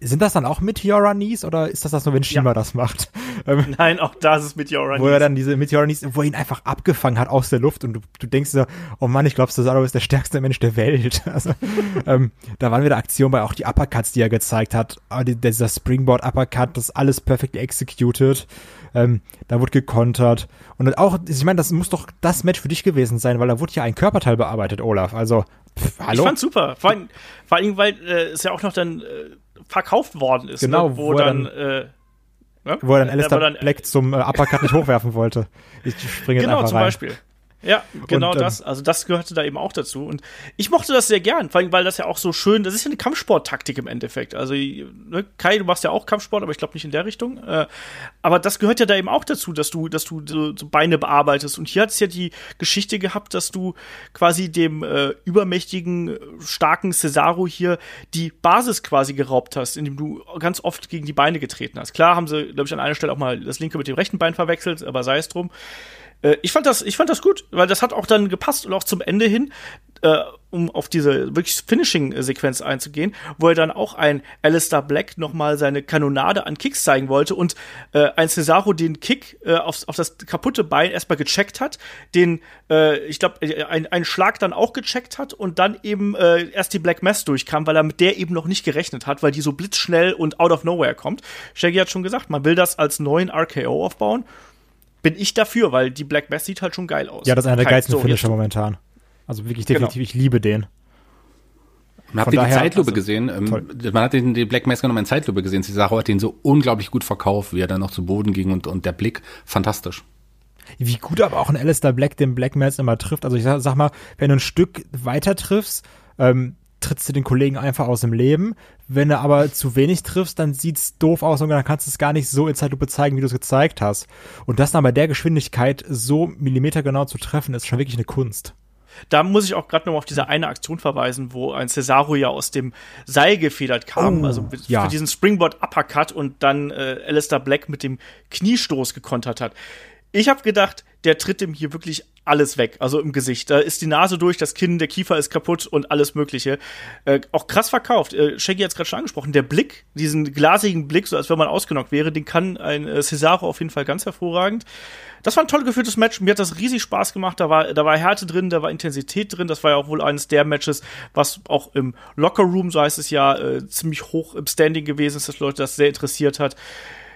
S4: sind das dann auch Meteora Knees oder ist das das nur, wenn Shima ja. das macht?
S2: Ähm, Nein, auch das ist Meteora
S4: Knees. Wo er dann diese Meteora Knees, wo er ihn einfach abgefangen hat aus der Luft und du, du denkst so, oh Mann, ich glaube, Cesaro ist der stärkste Mensch der Welt. Also, ähm, da waren wieder Aktionen bei auch die Uppercuts, die er gezeigt hat. Ah, dieser Springboard Uppercut, das alles perfekt executed. Ähm, da wurde gekontert. Und auch, ich meine, das muss doch das Match für dich gewesen sein, weil da wurde ja ein Körperteil bearbeitet, Olaf. Also,
S2: pff, hallo? Ich fand's super. Vor allem, vor allem weil äh, es ja auch noch dann äh, verkauft worden ist.
S4: Genau,
S2: ne?
S4: wo, wo dann, dann äh, ne? wo er dann Alistair dann, Black zum äh, Uppercut nicht hochwerfen wollte. Ich springe jetzt
S2: genau,
S4: einfach
S2: zum
S4: rein.
S2: Beispiel. Ja, genau und, ähm, das. Also das gehörte da eben auch dazu. Und ich mochte das sehr gern, vor allem, weil das ja auch so schön, das ist ja eine Kampfsporttaktik im Endeffekt. Also, ne, Kai, du machst ja auch Kampfsport, aber ich glaube nicht in der Richtung. Äh, aber das gehört ja da eben auch dazu, dass du, dass du so, so Beine bearbeitest. Und hier hat es ja die Geschichte gehabt, dass du quasi dem äh, übermächtigen, starken Cesaro hier die Basis quasi geraubt hast, indem du ganz oft gegen die Beine getreten hast. Klar haben sie, glaube ich, an einer Stelle auch mal das linke mit dem rechten Bein verwechselt, aber sei es drum. Äh, ich fand das, ich fand das gut, weil das hat auch dann gepasst und auch zum Ende hin, äh, um auf diese wirklich Finishing-Sequenz einzugehen, wo er dann auch ein Alistair Black nochmal seine Kanonade an Kicks zeigen wollte und äh, ein Cesaro den Kick äh, auf, auf das kaputte Bein erstmal gecheckt hat, den, äh, ich glaube, äh, ein, einen Schlag dann auch gecheckt hat und dann eben äh, erst die Black Mass durchkam, weil er mit der eben noch nicht gerechnet hat, weil die so blitzschnell und out of nowhere kommt. Shaggy hat schon gesagt, man will das als neuen RKO aufbauen bin ich dafür, weil die Black Mass sieht halt schon geil aus.
S4: Ja, das ist einer der geilsten so, Finisher momentan. Also wirklich genau. definitiv, genau. ich liebe den.
S3: Man hat die Zeitlupe also, gesehen. Ähm, man hat den, die Black Mask nochmal in Zeitlupe gesehen. Cesaro hat den so unglaublich gut verkauft, wie er dann noch zu Boden ging und, und der Blick, fantastisch.
S4: Wie gut aber auch ein Alistair Black den Black Mask immer trifft. Also ich sag, sag mal, wenn du ein Stück weiter triffst, ähm, trittst du den Kollegen einfach aus dem Leben. Wenn du aber zu wenig triffst, dann sieht's doof aus und dann kannst du es gar nicht so in Zeitlupe zeigen, wie du es gezeigt hast. Und das dann bei der Geschwindigkeit so millimetergenau zu treffen, ist schon wirklich eine Kunst.
S2: Da muss ich auch gerade noch auf diese eine Aktion verweisen, wo ein Cesaro ja aus dem Seil gefedert kam, oh, also
S4: ja.
S2: für diesen Springboard Uppercut und dann äh, Alistair Black mit dem Kniestoß gekontert hat. Ich habe gedacht, der tritt ihm hier wirklich alles weg, also im Gesicht. Da ist die Nase durch, das Kinn, der Kiefer ist kaputt und alles Mögliche. Äh, auch krass verkauft. Äh, Shaggy hat es gerade schon angesprochen. Der Blick, diesen glasigen Blick, so als wenn man ausgenockt wäre, den kann ein äh, Cesaro auf jeden Fall ganz hervorragend. Das war ein toll geführtes Match. Mir hat das riesig Spaß gemacht. Da war, da war Härte drin, da war Intensität drin. Das war ja auch wohl eines der Matches, was auch im Locker Room, so heißt es ja, äh, ziemlich hoch im Standing gewesen ist, dass Leute das sehr interessiert hat.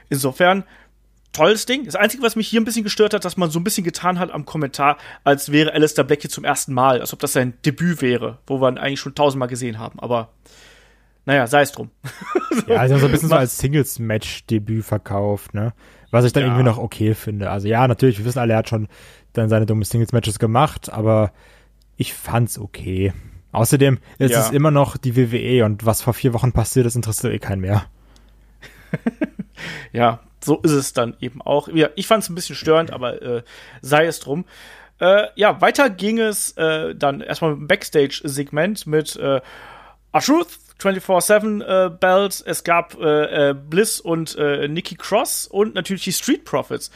S2: Insofern, tolles Ding. Das Einzige, was mich hier ein bisschen gestört hat, dass man so ein bisschen getan hat am Kommentar, als wäre Alistair Black hier zum ersten Mal, als ob das sein Debüt wäre, wo wir ihn eigentlich schon tausendmal gesehen haben. Aber naja, sei es drum.
S4: ja, also so ein bisschen so als Singles-Match-Debüt verkauft, ne? Was ich dann ja. irgendwie noch okay finde. Also ja, natürlich, wir wissen alle, er hat schon dann seine dummen Singles-Matches gemacht, aber ich fand's okay. Außerdem ist ja. es immer noch die WWE und was vor vier Wochen passiert ist, interessiert eh keinen mehr.
S2: ja, so ist es dann eben auch. Ja, ich fand es ein bisschen störend, aber äh, sei es drum. Äh, ja, weiter ging es äh, dann erstmal dem Backstage-Segment mit äh, R-Truth, 24-7 äh. Es gab äh, äh, Bliss und äh, Nikki Cross und natürlich die Street Profits.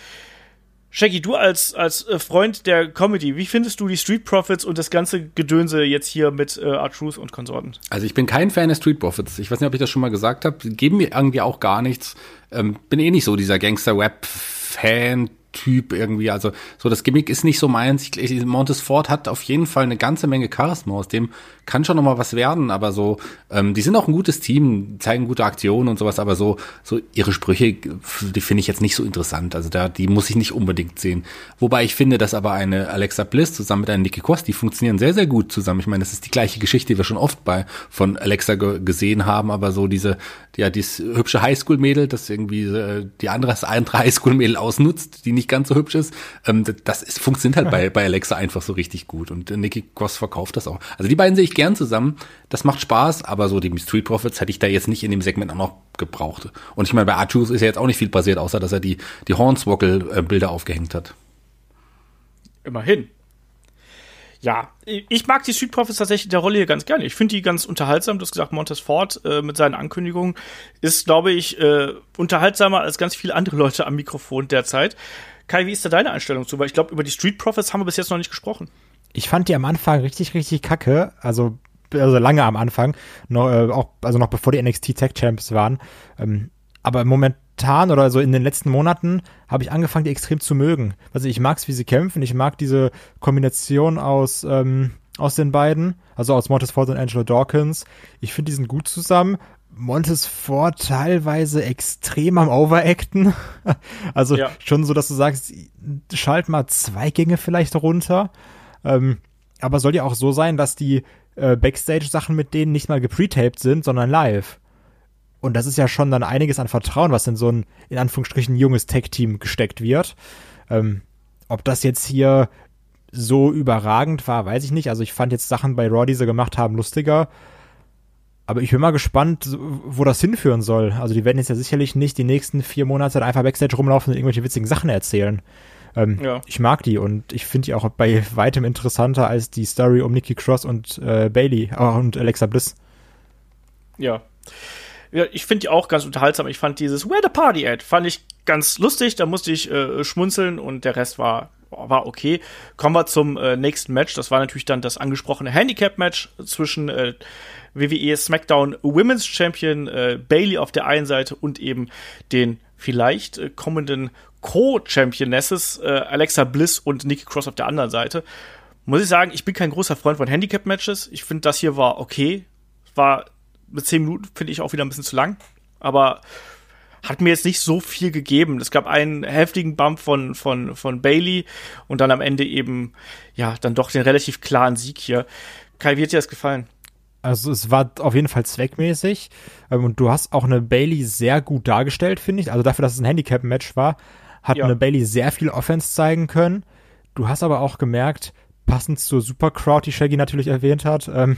S2: Shaggy, du als, als äh, Freund der Comedy, wie findest du die Street Profits und das ganze Gedönse jetzt hier mit äh, R-Truth und Konsorten?
S3: Also ich bin kein Fan der Street Profits. Ich weiß nicht, ob ich das schon mal gesagt habe. Geben mir irgendwie auch gar nichts. Ähm, bin eh nicht so dieser Gangster-Rap-Fan, Typ irgendwie. Also so das Gimmick ist nicht so meins. Ich, Montes Ford hat auf jeden Fall eine ganze Menge Charisma. Aus dem kann schon noch mal was werden. Aber so, ähm, die sind auch ein gutes Team, zeigen gute Aktionen und sowas. Aber so, so ihre Sprüche, die finde ich jetzt nicht so interessant. Also da, die muss ich nicht unbedingt sehen. Wobei ich finde, dass aber eine Alexa Bliss zusammen mit einer Nikki Cross, die funktionieren sehr, sehr gut zusammen. Ich meine, das ist die gleiche Geschichte, die wir schon oft bei von Alexa gesehen haben. Aber so diese, ja, dieses hübsche Highschool-Mädel, das irgendwie äh, die andere, das andere Highschool-Mädel ausnutzt, die nicht ganz so hübsch ist. Ähm, das ist, funktioniert halt bei, bei Alexa einfach so richtig gut. Und äh, Nikki Cross verkauft das auch. Also die beiden sehe ich gern zusammen. Das macht Spaß, aber so die Street Profits hätte ich da jetzt nicht in dem Segment auch noch gebraucht. Und ich meine, bei Archus ist ja jetzt auch nicht viel passiert, außer dass er die, die Hornswoggle-Bilder aufgehängt hat.
S2: Immerhin. Ja, ich mag die Street Profits tatsächlich der Rolle hier ganz gerne. Ich finde die ganz unterhaltsam. Du hast gesagt, Montes Ford äh, mit seinen Ankündigungen ist, glaube ich, äh, unterhaltsamer als ganz viele andere Leute am Mikrofon derzeit. Kai, wie ist da deine Einstellung zu? Weil ich glaube, über die Street Profits haben wir bis jetzt noch nicht gesprochen.
S4: Ich fand die am Anfang richtig, richtig kacke. Also, also lange am Anfang. Noch, äh, auch, also noch bevor die NXT Tech Champs waren. Ähm, aber momentan oder so in den letzten Monaten habe ich angefangen, die extrem zu mögen. Also ich mag es, wie sie kämpfen. Ich mag diese Kombination aus, ähm, aus den beiden. Also aus Montes Ford und Angelo Dawkins. Ich finde, die sind gut zusammen. Montes Ford teilweise extrem am Overacten. Also ja. schon so, dass du sagst, schalt mal zwei Gänge vielleicht runter. Ähm, aber soll ja auch so sein, dass die äh, Backstage-Sachen mit denen nicht mal gepretaped sind, sondern live. Und das ist ja schon dann einiges an Vertrauen, was in so ein, in Anführungsstrichen, junges Tech-Team gesteckt wird. Ähm, ob das jetzt hier so überragend war, weiß ich nicht. Also ich fand jetzt Sachen bei Raw, die sie gemacht haben, lustiger. Aber ich bin mal gespannt, wo das hinführen soll. Also die werden jetzt ja sicherlich nicht die nächsten vier Monate einfach Backstage rumlaufen und irgendwelche witzigen Sachen erzählen. Ähm, ja. Ich mag die und ich finde die auch bei weitem interessanter als die Story um Nikki Cross und äh, Bailey äh, und Alexa Bliss.
S2: Ja. ja ich finde die auch ganz unterhaltsam. Ich fand dieses Where the Party at fand ich ganz lustig. Da musste ich äh, schmunzeln und der Rest war war okay. Kommen wir zum äh, nächsten Match. Das war natürlich dann das angesprochene Handicap-Match zwischen äh, WWE SmackDown Women's Champion äh, Bailey auf der einen Seite und eben den vielleicht äh, kommenden Co-Championesses äh, Alexa Bliss und Nikki Cross auf der anderen Seite. Muss ich sagen, ich bin kein großer Freund von Handicap-Matches. Ich finde, das hier war okay. War mit 10 Minuten, finde ich, auch wieder ein bisschen zu lang. Aber hat mir jetzt nicht so viel gegeben. Es gab einen heftigen Bump von, von, von Bailey und dann am Ende eben, ja, dann doch den relativ klaren Sieg hier. Kai, wie hat dir das gefallen?
S4: Also es war auf jeden Fall zweckmäßig ähm, und du hast auch eine Bailey sehr gut dargestellt, finde ich. Also dafür, dass es ein Handicap-Match war, hat ja. eine Bailey sehr viel Offense zeigen können. Du hast aber auch gemerkt, passend zur Supercrowd, die Shaggy natürlich erwähnt hat, ähm,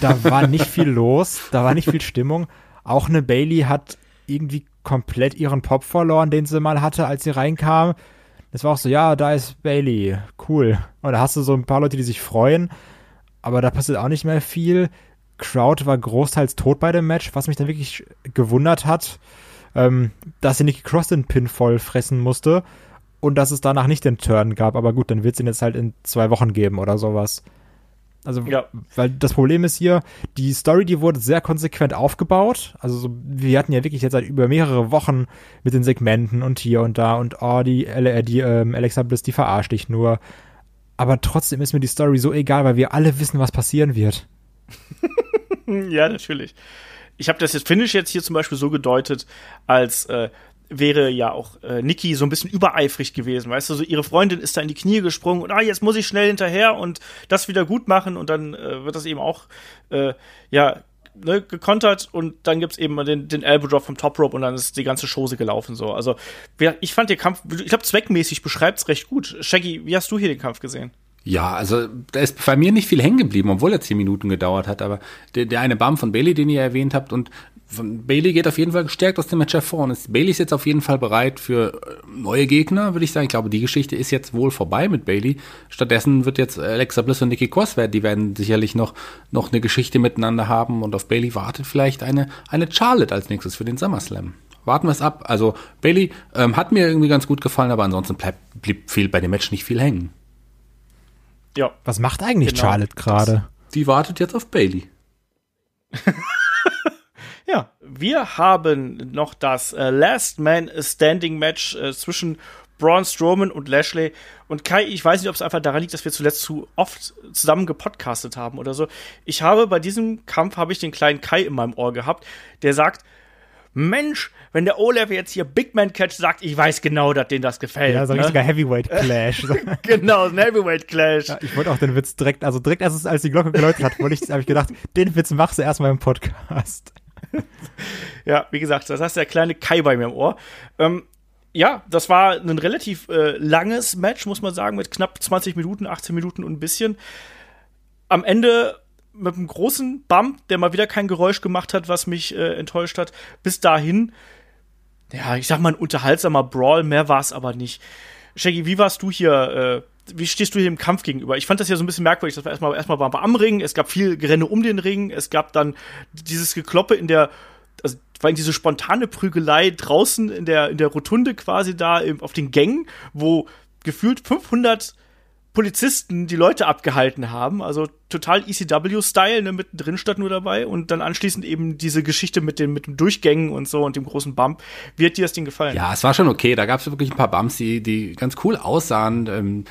S4: da war nicht viel los, da war nicht viel Stimmung. Auch eine Bailey hat irgendwie komplett ihren Pop verloren, den sie mal hatte, als sie reinkam. Das war auch so, ja, da ist Bailey, cool. Und da hast du so ein paar Leute, die sich freuen aber da passiert auch nicht mehr viel. Crowd war großteils tot bei dem Match, was mich dann wirklich gewundert hat, ähm, dass sie Nikki Cross den Pin voll fressen musste. und dass es danach nicht den Turn gab. Aber gut, dann wird es ihn jetzt halt in zwei Wochen geben oder sowas. Also,
S2: Ja.
S4: weil das Problem ist hier, die Story, die wurde sehr konsequent aufgebaut. Also, so, wir hatten ja wirklich jetzt seit über mehrere Wochen mit den Segmenten und hier und da und oh, die, äh, die ähm, Alexa Bliss, die verarscht dich nur. Aber trotzdem ist mir die Story so egal, weil wir alle wissen, was passieren wird.
S2: Ja, natürlich. Ich habe das jetzt Finish jetzt hier zum Beispiel so gedeutet, als äh, wäre ja auch äh, Nikki so ein bisschen übereifrig gewesen, weißt du, so ihre Freundin ist da in die Knie gesprungen und ah, jetzt muss ich schnell hinterher und das wieder gut machen und dann äh, wird das eben auch äh, ja ne, gekontert und dann gibt's eben den, den Elbow Drop vom Top Rope und dann ist die ganze Chose gelaufen so. Also ich fand den Kampf, ich glaube zweckmäßig beschreibt's recht gut. Shaggy, wie hast du hier den Kampf gesehen?
S3: Ja, also da ist bei mir nicht viel hängen geblieben, obwohl er zehn Minuten gedauert hat. Aber der, der eine Bump von Bailey, den ihr erwähnt habt, und von Bailey geht auf jeden Fall gestärkt aus dem Match hervor. Und ist, Bailey ist jetzt auf jeden Fall bereit für äh, neue Gegner, würde ich sagen. Ich glaube, die Geschichte ist jetzt wohl vorbei mit Bailey. Stattdessen wird jetzt Alexa Bliss und Nikki Cross werden, die werden sicherlich noch, noch eine Geschichte miteinander haben. Und auf Bailey wartet vielleicht eine, eine Charlotte als nächstes für den SummerSlam. Warten wir es ab. Also Bailey ähm, hat mir irgendwie ganz gut gefallen, aber ansonsten bleibt, blieb viel bei dem Match nicht viel hängen.
S2: Ja,
S4: Was macht eigentlich
S2: Genau.
S4: Charlotte gerade?
S3: Die wartet jetzt auf Bailey.
S2: Ja, wir haben noch das äh, Last Man Standing Match äh, zwischen Braun Strowman und Lashley. Und Kai, ich weiß nicht, ob es einfach daran liegt, dass wir zuletzt zu oft zusammen gepodcastet haben oder so. Ich habe bei diesem Kampf habe ich den kleinen Kai in meinem Ohr gehabt, der sagt, Mensch, wenn der Olaf jetzt hier Big Man Catch sagt, ich weiß genau, dass denen das gefällt.
S4: Ja, so ein
S2: ne?
S4: richtiger Heavyweight Clash. So.
S2: genau, ein Heavyweight Clash.
S4: Ja, ich wollte auch den Witz direkt, also direkt als, es, als die Glocke geläutet hat, wollte ich, habe ich gedacht, den Witz machst du erstmal im Podcast.
S2: Ja, wie gesagt, das heißt der kleine Kai bei mir im Ohr. Ähm, ja, das war ein relativ äh, langes Match, muss man sagen, mit knapp 20 Minuten, 18 Minuten und ein bisschen. Am Ende mit einem großen Bump, der mal wieder kein Geräusch gemacht hat, was mich äh, enttäuscht hat. Bis dahin, ja, ich sag mal ein unterhaltsamer Brawl, mehr war es aber nicht. Shaggy, wie warst du hier? Äh, wie stehst du hier im Kampf gegenüber? Ich fand das ja so ein bisschen merkwürdig. Das war erstmal, erstmal waren wir am Ring, es gab viel Gerenne um den Ring, es gab dann dieses Gekloppe in der, also vor allem diese spontane Prügelei draußen in der, in der Rotunde quasi da auf den Gängen, wo gefühlt 500 Polizisten die Leute abgehalten haben. Also total ECW-Style, ne, mittendrin statt nur dabei. Und dann anschließend eben diese Geschichte mit den, mit den Durchgängen und so und dem großen Bump. Wie hat dir das Ding gefallen?
S3: Ja, es war schon okay. Da gab es wirklich ein paar Bumps, die, die ganz cool aussahen. Ähm,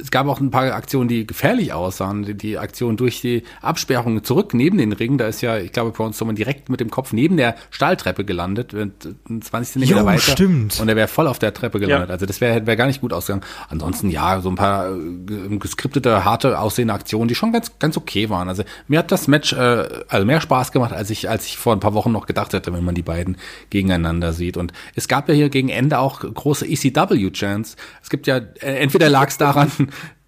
S3: es gab auch ein paar Aktionen, die gefährlich aussahen. Die, die Aktion durch die Absperrung zurück neben den Ring. Da ist ja, ich glaube, Braun Strowman direkt mit dem Kopf neben der Stahltreppe gelandet, und 20 Zentimeter
S4: Jo,
S3: weiter.
S4: stimmt.
S3: Und er wäre voll auf der Treppe gelandet.
S2: Ja.
S3: Also das wäre wär gar nicht gut ausgegangen. Ansonsten ja, so ein paar äh, geskriptete, harte aussehende Aktionen, die schon ganz, ganz okay waren. Also mir hat das Match äh, also mehr Spaß gemacht, als ich, als ich vor ein paar Wochen noch gedacht hätte, wenn man die beiden gegeneinander sieht. Und es gab ja hier gegen Ende auch große ECW-Chants. Es gibt ja, äh, entweder lag es daran,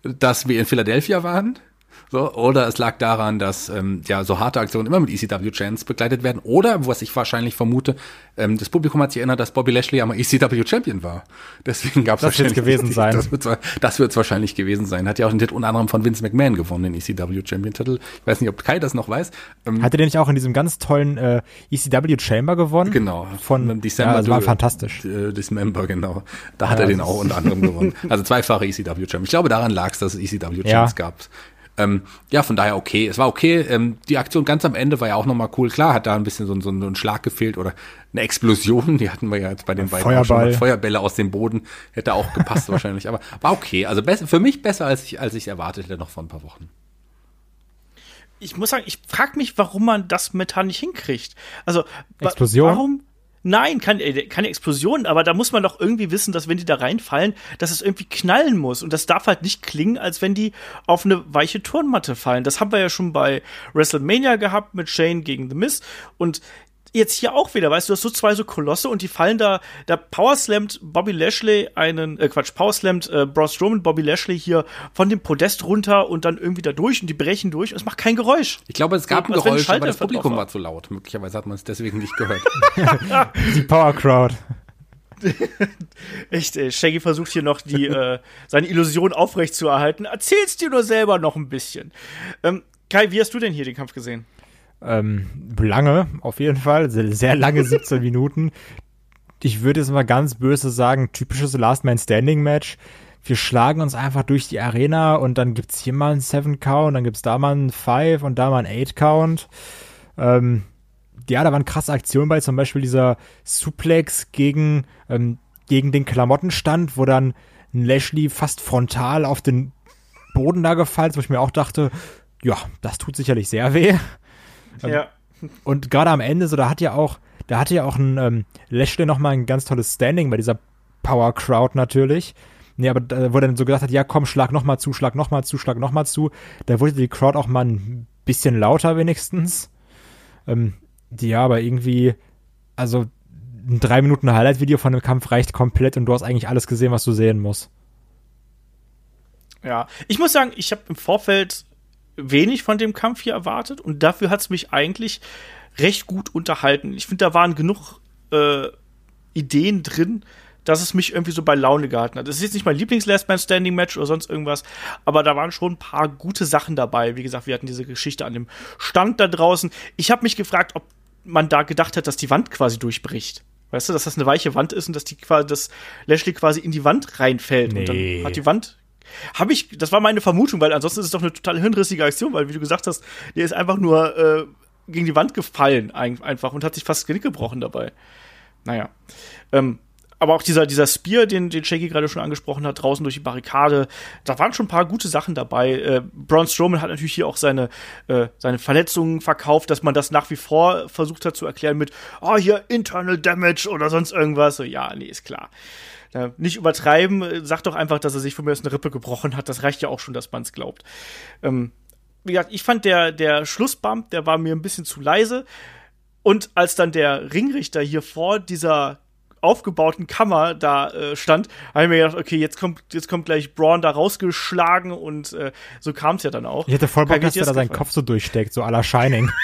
S3: dass wir in Philadelphia waren, so, oder es lag daran, dass ähm, ja so harte Aktionen immer mit ECW-Chants begleitet werden. Oder, was ich wahrscheinlich vermute, ähm, das Publikum hat sich erinnert, dass Bobby Lashley einmal ECW-Champion war. Deswegen gab es
S4: Das wird's gewesen sein.
S3: Das wird das wird's wahrscheinlich gewesen sein. Hat ja auch den Titel unter anderem von Vince McMahon gewonnen, den ECW-Champion-Titel. Ich weiß nicht, ob Kai das noch weiß. Ähm,
S4: Hatte der nicht auch in diesem ganz tollen äh, ECW Chamber gewonnen?
S3: Genau.
S4: Von,
S3: December
S4: ja, das war fantastisch.
S3: äh, Dismember, genau. Da hat
S4: Ja,
S3: er den auch unter anderem gewonnen. Also zweifache ECW-Champion. Ich glaube, daran lag es, dass es ECW-Champs
S4: Ja.
S3: gab. Ähm, ja, von daher okay. Es war okay. Ähm, die Aktion ganz am Ende war ja auch nochmal cool. Klar, hat da ein bisschen so, ein- so ein Schlag gefehlt oder eine Explosion. Die hatten wir ja jetzt bei den beiden
S4: Feuerball.
S3: mal. Feuerbälle aus dem Boden. Hätte auch gepasst wahrscheinlich. Aber war okay. Also besser, für mich besser, als ich, als ich erwartet hätte noch vor ein paar Wochen.
S2: ich muss sagen, ich frage mich, warum man das momentan nicht hinkriegt. Also wa-
S4: Explosion?
S2: Warum? Nein, keine, äh, keine Explosion, aber da muss man doch irgendwie wissen, dass wenn die da reinfallen, dass es irgendwie knallen muss. Und das darf halt nicht klingen, als wenn die auf eine weiche Turnmatte fallen. Das haben wir ja schon bei WrestleMania gehabt mit Shane gegen The Miz. Und jetzt hier auch wieder, weißt du, du hast so zwei so Kolosse und die fallen da, da powerslammt Bobby Lashley einen, äh Quatsch, powerslammt äh, Braun Strowman Bobby Lashley hier von dem Podest runter und dann irgendwie da durch und die brechen durch und es macht kein Geräusch.
S3: Ich glaube, es gab
S2: So,
S3: ein Geräusch, aber
S2: Schalter
S3: das Publikum
S2: war
S3: zu laut. Möglicherweise hat man es deswegen nicht gehört.
S4: Die Power Crowd.
S2: Echt, ey, Shaggy versucht hier noch die, äh, seine Illusion aufrechtzuerhalten. Erzähl's dir nur selber noch ein bisschen. Ähm, Kai, wie hast du denn hier den Kampf gesehen?
S4: Ähm, lange, auf jeden Fall. Sehr, sehr lange 17 Minuten. ich würde jetzt mal ganz böse sagen, typisches Last Man Standing Match. Wir schlagen uns einfach durch die Arena und dann gibt's hier mal einen Seven Count, dann gibt's da mal einen Five und da mal einen Eight Count. Ähm, ja, da waren krasse Aktionen bei, zum Beispiel dieser Suplex gegen, ähm, gegen den Klamottenstand, wo dann ein Lashley fast frontal auf den Boden da gefallen ist, wo ich mir auch dachte, ja, das tut sicherlich sehr weh.
S2: Ja.
S4: Und gerade am Ende, so, da hat ja auch, da hatte ja auch ein ähm, Lashley nochmal ein ganz tolles Standing bei dieser Power Crowd natürlich. Nee, aber da, wo er dann so gesagt hat, ja komm, schlag nochmal zu, schlag nochmal zu, schlag nochmal zu. Da wurde die Crowd auch mal ein bisschen lauter wenigstens. Ähm, ja, aber irgendwie, also ein drei Minuten Highlight-Video von dem Kampf reicht komplett und du hast eigentlich alles gesehen, was du sehen musst.
S2: Ja, ich muss sagen, ich habe im Vorfeld wenig von dem Kampf hier erwartet und dafür hat es mich eigentlich recht gut unterhalten. Ich finde, da waren genug äh, Ideen drin, dass es mich irgendwie so bei Laune gehalten hat. Das ist jetzt nicht mein Lieblings-Last Man Standing Match oder sonst irgendwas, aber da waren schon ein paar gute Sachen dabei. Wie gesagt, wir hatten diese Geschichte an dem Stand da draußen. Ich habe mich gefragt, ob man da gedacht hat, dass die Wand quasi durchbricht. Weißt du, dass das eine weiche Wand ist und dass die quasi, dass Lashley quasi in die Wand reinfällt
S4: Nee.
S2: und dann hat die Wand. Habe ich, das war meine Vermutung, weil ansonsten ist es doch eine total hirnrissige Aktion, weil wie du gesagt hast, der ist einfach nur äh, gegen die Wand gefallen ein, einfach und hat sich fast das Genick gebrochen dabei. Naja. Ähm, aber auch dieser, dieser Spear, den, den Shaggy gerade schon angesprochen hat, draußen durch die Barrikade, da waren schon ein paar gute Sachen dabei. Äh, Braun Strowman hat natürlich hier auch seine, äh, seine Verletzungen verkauft, dass man das nach wie vor versucht hat zu erklären mit, oh, hier Internal Damage oder sonst irgendwas. So, ja, nee, ist klar. Äh, nicht übertreiben, äh, sagt doch einfach, dass er sich von mir aus eine Rippe gebrochen hat. Das reicht ja auch schon, dass man es glaubt. Ähm, wie gesagt, ich fand der, der Schlussbump, der war mir ein bisschen zu leise. Und als dann der Ringrichter hier vor dieser aufgebauten Kammer da äh, stand, habe ich mir gedacht, okay, jetzt kommt, jetzt kommt gleich Braun da rausgeschlagen und äh, so kam es ja dann auch.
S4: Ich hätte voll Bock, dass der da seinen? Kopf so durchsteckt, so à la Shining.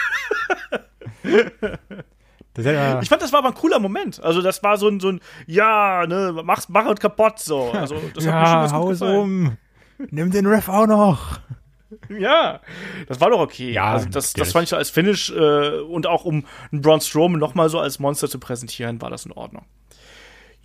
S4: er,
S2: Ich fand, das war aber ein cooler Moment. Also, das war so ein, so ein ja, ne, mach's, mach es kaputt, so. Also, das hat mir schon
S4: ja,
S2: ganz gut
S4: haus
S2: gefallen.
S4: um. Nimm den Ref auch noch.
S2: Ja, das war doch okay.
S4: Ja,
S2: also das, das fand ich als Finish äh, und auch um einen Braun Strowman noch mal so als Monster zu präsentieren, war das in Ordnung.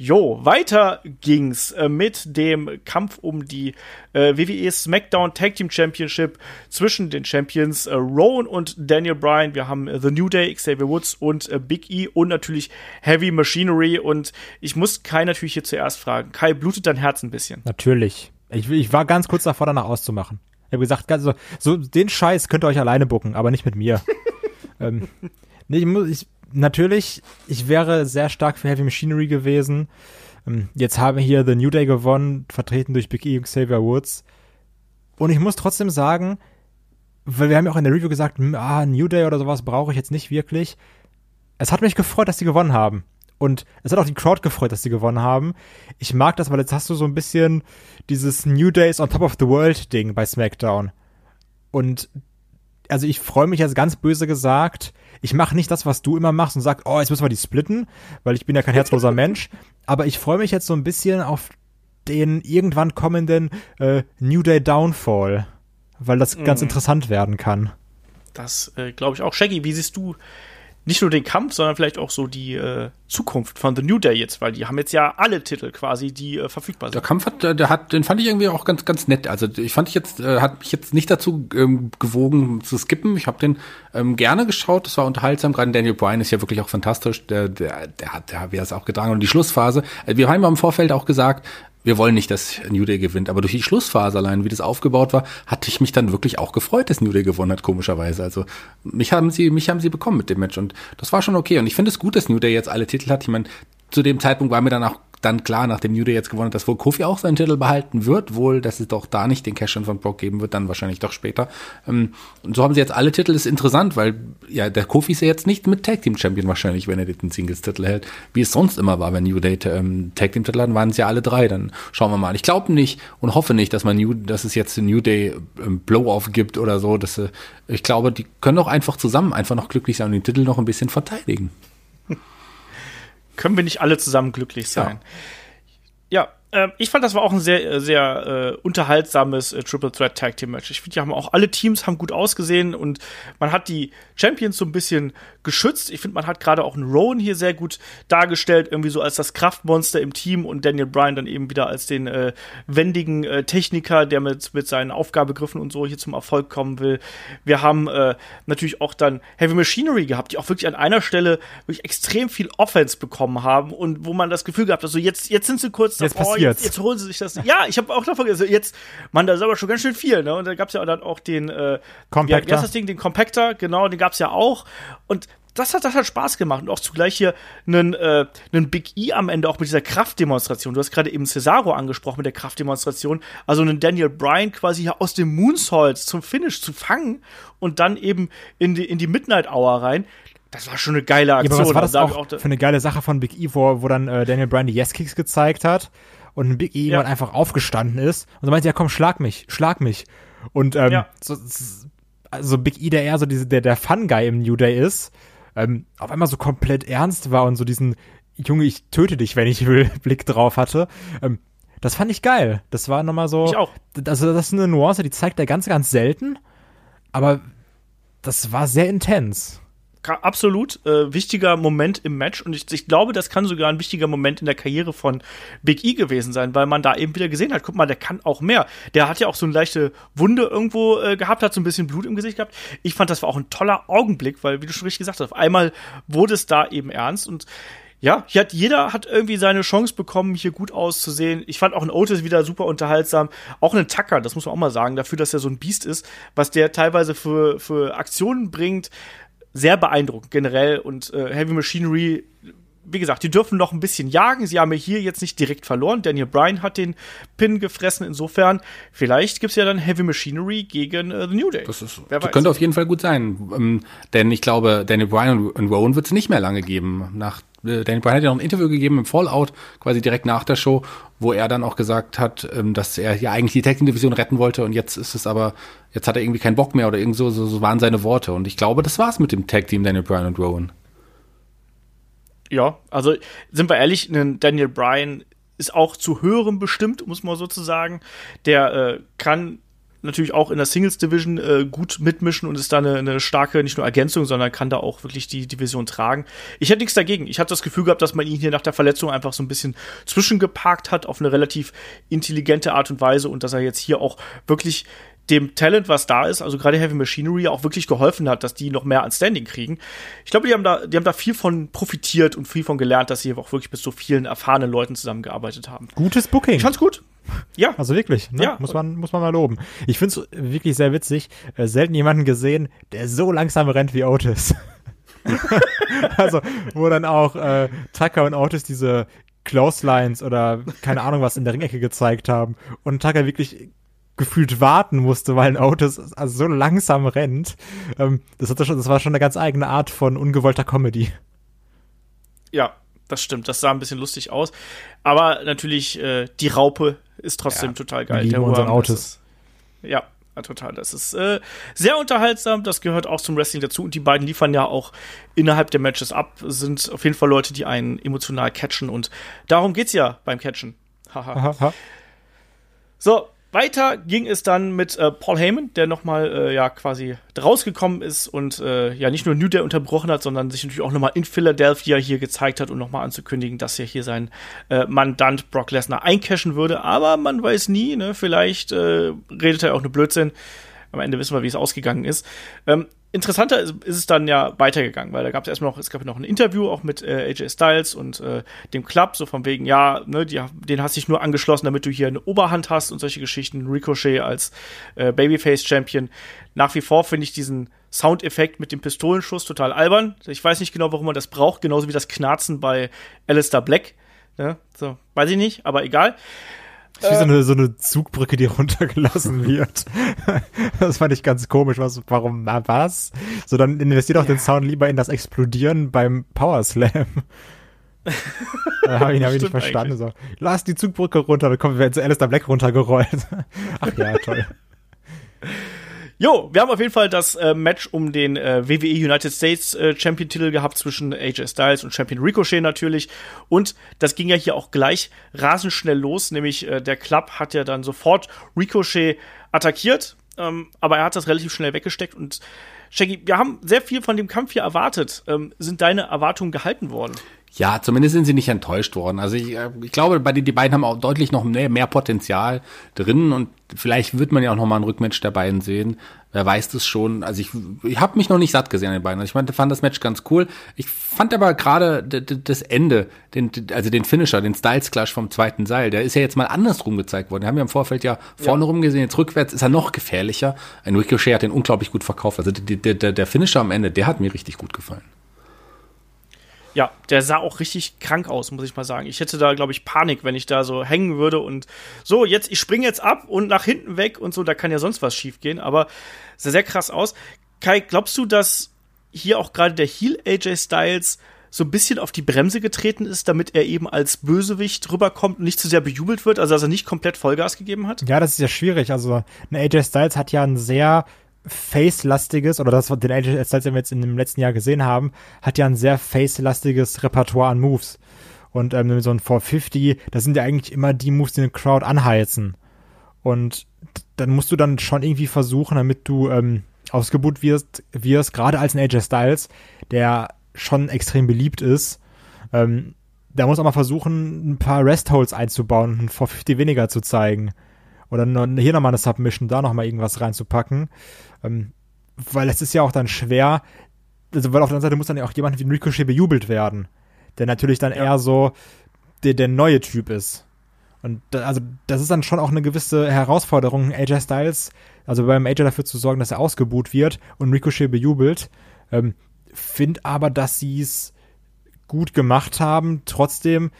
S2: Jo, weiter ging's äh, mit dem Kampf um die äh, WWE SmackDown Tag Team Championship zwischen den Champions äh, Rowan und Daniel Bryan. Wir haben äh, The New Day, Xavier Woods und äh, Big E und natürlich Heavy Machinery. Und ich muss Kai natürlich hier zuerst fragen. Kai, blutet dein Herz ein bisschen?
S4: Natürlich. Ich, ich war ganz kurz davor, danach auszumachen. Ich habe gesagt, so, so den Scheiß könnt ihr euch alleine bucken, aber nicht mit mir. ähm, nee, ich muss, ich, natürlich, ich wäre sehr stark für Heavy Machinery gewesen. Ähm, jetzt haben wir hier The New Day gewonnen, vertreten durch Big E und Xavier Woods. Und ich muss trotzdem sagen, weil wir haben ja auch in der Review gesagt, ah, New Day oder sowas brauche ich jetzt nicht wirklich. Es hat mich gefreut, dass sie gewonnen haben. Und es hat auch die Crowd gefreut, dass sie gewonnen haben. Ich mag das, weil jetzt hast du so ein bisschen dieses New Days on Top of the World Ding bei SmackDown. Und also ich freue mich jetzt ganz böse gesagt. Ich mache nicht das, was du immer machst und sagst, oh, jetzt müssen wir die splitten, weil ich bin ja kein herzloser Mensch. Aber ich freue mich jetzt so ein bisschen auf den irgendwann kommenden äh, New Day Downfall, weil das ganz interessant werden kann.
S2: Das äh, glaube ich auch. Shaggy, wie siehst du nicht nur den Kampf, sondern vielleicht auch so die äh, Zukunft von The New Day jetzt, weil die haben jetzt ja alle Titel quasi, die äh, verfügbar
S3: Der
S2: sind.
S3: Kampf hat, der, der hat, den fand ich irgendwie auch ganz, ganz nett. Also ich fand ich jetzt, äh, hat mich jetzt nicht dazu ähm, gewogen zu skippen. Ich habe den ähm, gerne geschaut. Das war unterhaltsam. Gerade Daniel Bryan ist ja wirklich auch fantastisch. Der, der, der hat, der, wie er es auch getragen. Und die Schlussphase. Äh, wir haben ja im Vorfeld auch gesagt, wir wollen nicht, dass New Day gewinnt, aber durch die Schlussphase allein, wie das aufgebaut war, hatte ich mich dann wirklich auch gefreut, dass New Day gewonnen hat, komischerweise. Also mich haben sie, mich haben sie bekommen mit dem Match und das war schon okay. Und ich finde es gut, dass New Day jetzt alle Titel hat. Ich meine, zu dem Zeitpunkt war mir dann auch dann klar, nachdem New Day jetzt gewonnen hat, dass wohl Kofi auch seinen Titel behalten wird, wohl, dass es doch da nicht den Cash-In von Brock geben wird, dann wahrscheinlich doch später. Ähm, und so haben sie jetzt alle Titel, ist interessant, weil ja, der Kofi ist ja jetzt nicht mit Tag Team Champion wahrscheinlich, wenn er den Singles-Titel hält, wie es sonst immer war, wenn New Day ähm, Tag Team Titel hatten, waren es ja alle drei, dann schauen wir mal. Ich glaube nicht und hoffe nicht, dass man New, dass es jetzt New Day ähm, Blow-Off gibt oder so, dass äh, ich glaube, die können doch einfach zusammen einfach noch glücklich sein und den Titel noch ein bisschen verteidigen.
S2: Können wir nicht alle zusammen glücklich sein? Ja, Ähm, ich fand, das war auch ein sehr, äh, sehr äh, unterhaltsames äh, Triple Threat Tag Team Match. Ich finde, die haben auch alle Teams haben gut ausgesehen und man hat die Champions so ein bisschen geschützt. Ich finde, man hat gerade auch einen Rowan hier sehr gut dargestellt, irgendwie so als das Kraftmonster im Team und Daniel Bryan dann eben wieder als den äh, wendigen äh, Techniker, der mit, mit seinen Aufgabegriffen und so hier zum Erfolg kommen will. Wir haben äh, natürlich auch dann Heavy Machinery gehabt, die auch wirklich an einer Stelle wirklich extrem viel Offense bekommen haben und wo man das Gefühl gehabt hat, so jetzt, jetzt sind sie kurz davor. Jetzt, jetzt holen sie sich das. Ja, ich habe auch davon gesagt, jetzt, man, da ist aber schon ganz schön viel, ne? Und da gab's ja dann auch den, äh,
S4: Compactor.
S2: Ja, das Ding, den Compactor, genau, den gab's ja auch. Und das hat, das hat Spaß gemacht. Und auch zugleich hier einen, äh, einen Big E am Ende auch mit dieser Kraftdemonstration. Du hast gerade eben Cesaro angesprochen mit der Kraftdemonstration. Also einen Daniel Bryan quasi hier aus dem Moonsault zum Finish zu fangen und dann eben in die, in die Midnight Hour rein. Das war schon eine geile
S4: Ja,
S2: Aktion.
S4: aber was war das auch,
S2: ich
S4: für eine geile Sache von Big E, wo, wo dann äh, Daniel Bryan die Yes-Kicks gezeigt hat und ein Big E
S2: Ja.
S4: irgendwann einfach aufgestanden ist und so meinte, ja komm, schlag mich, schlag mich. Und ähm,
S2: Ja.
S4: so, also Big E, der eher so diese, der, der Fun-Guy im New Day ist, ähm, auf einmal so komplett ernst war und so diesen Junge, ich töte dich, wenn ich will, Blick drauf hatte. Ähm, das fand ich geil. Das war nochmal so.
S2: Ich auch.
S4: Also, das ist eine Nuance, die zeigt er ganz, ganz selten. Aber das war sehr intens.
S2: Absolut äh, wichtiger Moment im Match und ich, ich glaube, das kann sogar ein wichtiger Moment in der Karriere von Big E gewesen sein, weil man da eben wieder gesehen hat, guck mal, der kann auch mehr. Der hat ja auch so eine leichte Wunde irgendwo äh, gehabt, hat so ein bisschen Blut im Gesicht gehabt. Ich fand, das war auch ein toller Augenblick, weil, wie du schon richtig gesagt hast, auf einmal wurde es da eben ernst und ja, hier hat jeder hat irgendwie seine Chance bekommen, hier gut auszusehen. Ich fand auch ein Otis wieder super unterhaltsam. Auch einen Tucker, das muss man auch mal sagen, dafür, dass er so ein Biest ist, was der teilweise für, für Aktionen bringt, sehr beeindruckend generell. Und äh, Heavy Machinery, wie gesagt, die dürfen noch ein bisschen jagen. Sie haben ja hier jetzt nicht direkt verloren. Daniel Bryan hat den Pin gefressen. Insofern, vielleicht gibt's ja dann Heavy Machinery gegen äh, The New Day.
S3: Das, ist,
S2: Wer
S3: das könnte auf jeden Fall gut sein. Ähm, denn ich glaube, Daniel Bryan und, und Rowan wird es nicht mehr lange geben. Nach, äh, Daniel Bryan hat ja noch ein Interview gegeben im Fallout, quasi direkt nach der Show, wo er dann auch gesagt hat, ähm, dass er ja eigentlich die Tag Team Division retten wollte und jetzt ist es aber, jetzt hat er irgendwie keinen Bock mehr oder irgend so, so, waren seine Worte. Und ich glaube, das war's mit dem Tag Team Daniel Bryan und Rowan.
S2: Ja, also sind wir ehrlich, Daniel Bryan ist auch zu höherem bestimmt, muss man sozusagen. Der äh, kann natürlich auch in der Singles Division äh, gut mitmischen und ist da eine, eine starke, nicht nur Ergänzung, sondern kann da auch wirklich die Division tragen. Ich hätte nichts dagegen. Ich hatte das Gefühl gehabt, dass man ihn hier nach der Verletzung einfach so ein bisschen zwischengeparkt hat auf eine relativ intelligente Art und Weise und dass er jetzt hier auch wirklich dem Talent, was da ist, also gerade Heavy Machinery auch wirklich geholfen hat, dass die noch mehr an Standing kriegen. Ich glaube, die haben da, die haben da viel von profitiert und viel von gelernt, dass sie auch wirklich mit so vielen erfahrenen Leuten zusammengearbeitet haben.
S4: Gutes Booking.
S2: Ich fand's gut. Ja,
S4: Also wirklich, ne?
S2: Ja.
S4: muss, man, muss man mal loben. Ich finde es wirklich sehr witzig. Äh, selten jemanden gesehen, der so langsam rennt wie Otis. also, wo dann auch äh, Tucker und Otis diese Clotheslines oder keine Ahnung was in der Ringecke gezeigt haben und Tucker wirklich gefühlt warten musste, weil ein Otis also so langsam rennt. Ähm, das, hatte schon, das war schon eine ganz eigene Art von ungewollter Comedy.
S2: ja, das stimmt. Das sah ein bisschen lustig aus. Aber natürlich, äh, die Raupe ist trotzdem
S4: Ja,
S2: total
S4: wir
S2: geil.
S4: lieben
S2: Der
S4: unseren
S2: ist- Ja, total. Das ist äh, sehr unterhaltsam. Das gehört auch zum Wrestling dazu. Und die beiden liefern ja auch innerhalb der Matches ab. Sind auf jeden Fall Leute, die einen emotional catchen. Und darum geht's ja beim Catchen. Haha.
S4: Aha, aha.
S2: So, weiter ging es dann mit äh, Paul Heyman, der nochmal äh, ja quasi rausgekommen ist und äh, ja nicht nur New Day unterbrochen hat, sondern sich natürlich auch nochmal in Philadelphia hier gezeigt hat und nochmal anzukündigen, dass er hier sein äh, Mandant Brock Lesnar eincashen würde. Aber man weiß nie, ne? Vielleicht äh, redet er auch nur Blödsinn. Am Ende wissen wir, wie es ausgegangen ist. Ähm, interessanter ist, ist es dann ja weitergegangen, weil da gab es erstmal noch, es gab noch ein Interview auch mit äh, AJ Styles und äh, dem Club, so von wegen, ja, ne, die, den hast dich nur angeschlossen, damit du hier eine Oberhand hast und solche Geschichten. Ricochet als äh, Babyface-Champion. Nach wie vor finde ich diesen Soundeffekt mit dem Pistolenschuss total albern. Ich weiß nicht genau, warum man das braucht, genauso wie das Knarzen bei Alistair Black. Ne? So, weiß ich nicht, aber egal.
S4: Wie so eine, so eine Zugbrücke, die runtergelassen wird. das fand ich ganz komisch. Was, warum, na, was? So, dann investiert doch den Sound lieber in das Explodieren beim Power Slam. da habe ich, hab ich nicht verstanden. So, lass die Zugbrücke runter, dann kommt jetzt Alistair Black runtergerollt. Ach ja, toll.
S2: Jo, wir haben auf jeden Fall das äh, Match um den äh, WWE United States äh, Champion Titel gehabt zwischen AJ Styles und Champion Ricochet natürlich. Und das ging ja hier auch gleich rasend schnell los, nämlich äh, der Club hat ja dann sofort Ricochet attackiert, ähm, aber er hat das relativ schnell weggesteckt und Shaggy, wir haben sehr viel von dem Kampf hier erwartet. Ähm, sind deine Erwartungen gehalten worden?
S3: Ja, zumindest sind sie nicht enttäuscht worden. Also ich, äh, ich glaube, bei die, die beiden haben auch deutlich noch mehr, mehr Potenzial drin und vielleicht wird man ja auch noch mal ein Rückmatch der beiden sehen. Wer weiß das schon. Also ich, ich habe mich noch nicht satt gesehen an den beiden. Also ich meinte, fand das Match ganz cool. Ich fand aber gerade das Ende, den, also den Finisher, den Styles Clash vom zweiten Seil, der ist ja jetzt mal andersrum gezeigt worden. Wir haben ja im Vorfeld ja vorne ja. rum gesehen, jetzt rückwärts ist er noch gefährlicher. Ein Ricochet hat den unglaublich gut verkauft. Also der, der, der Finisher am Ende, der hat mir richtig gut gefallen.
S2: Ja, der sah auch richtig krank aus, muss ich mal sagen. Ich hätte da, glaube ich, Panik, wenn ich da so hängen würde und so, jetzt, ich springe jetzt ab und nach hinten weg und so, da kann ja sonst was schief gehen, aber sah sehr krass aus. Kai, glaubst du, dass hier auch gerade der Heel AJ Styles so ein bisschen auf die Bremse getreten ist, damit er eben als Bösewicht rüberkommt und nicht zu sehr bejubelt wird, also dass er nicht komplett Vollgas gegeben hat?
S4: Ja, das ist ja schwierig. Also, AJ Styles hat ja ein sehr Face-lastiges, oder das, den AJ Styles, den wir jetzt in dem letzten Jahr gesehen haben, hat ja ein sehr Face-lastiges Repertoire an Moves. Und ähm, so ein 450, das sind ja eigentlich immer die Moves, die den Crowd anheizen. Und dann musst du dann schon irgendwie versuchen, damit du ähm, ausgebucht wirst, wirst gerade als ein AJ Styles, der schon extrem beliebt ist, ähm, da muss auch mal versuchen, ein paar Rest-Holds einzubauen und ein 450 weniger zu zeigen. Oder hier nochmal eine Submission, da nochmal irgendwas reinzupacken. Ähm, weil es ist ja auch dann schwer, also weil auf der anderen Seite muss dann ja auch jemand wie Ricochet bejubelt werden, der natürlich dann ja. eher so der, der neue Typ ist. Und da, also das ist dann schon auch eine gewisse Herausforderung, AJ Styles, also beim AJ dafür zu sorgen, dass er ausgebuht wird und Ricochet bejubelt. Ähm, Find aber, dass sie es gut gemacht haben. Trotzdem,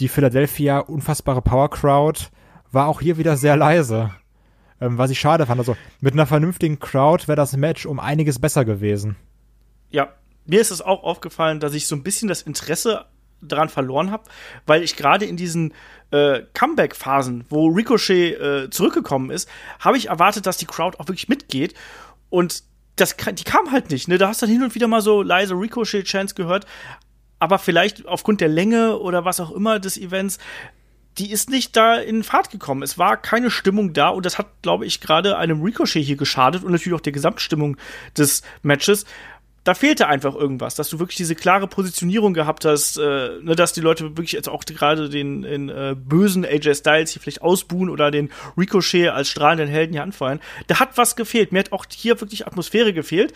S4: die Philadelphia unfassbare Power Crowd war auch hier wieder sehr leise. Ähm, was ich schade fand. Also mit einer vernünftigen Crowd wäre das Match um einiges besser gewesen.
S2: Ja, mir ist es auch aufgefallen, dass ich so ein bisschen das Interesse daran verloren habe, weil ich gerade in diesen äh, Comeback-Phasen, wo Ricochet äh, zurückgekommen ist, habe ich erwartet, dass die Crowd auch wirklich mitgeht. Und das, die kam halt nicht. Ne? Da hast du dann hin und wieder mal so leise Ricochet-Chants gehört. Aber vielleicht aufgrund der Länge oder was auch immer des Events die ist nicht da in Fahrt gekommen. Es war keine Stimmung da und das hat, glaube ich, gerade einem Ricochet hier geschadet und natürlich auch der Gesamtstimmung des Matches. Da fehlte einfach irgendwas, dass du wirklich diese klare Positionierung gehabt hast, äh, ne, dass die Leute wirklich jetzt auch gerade den, den äh, bösen AJ Styles hier vielleicht ausbuhen oder den Ricochet als strahlenden Helden hier anfeuern. Da hat was gefehlt. Mir hat auch hier wirklich Atmosphäre gefehlt.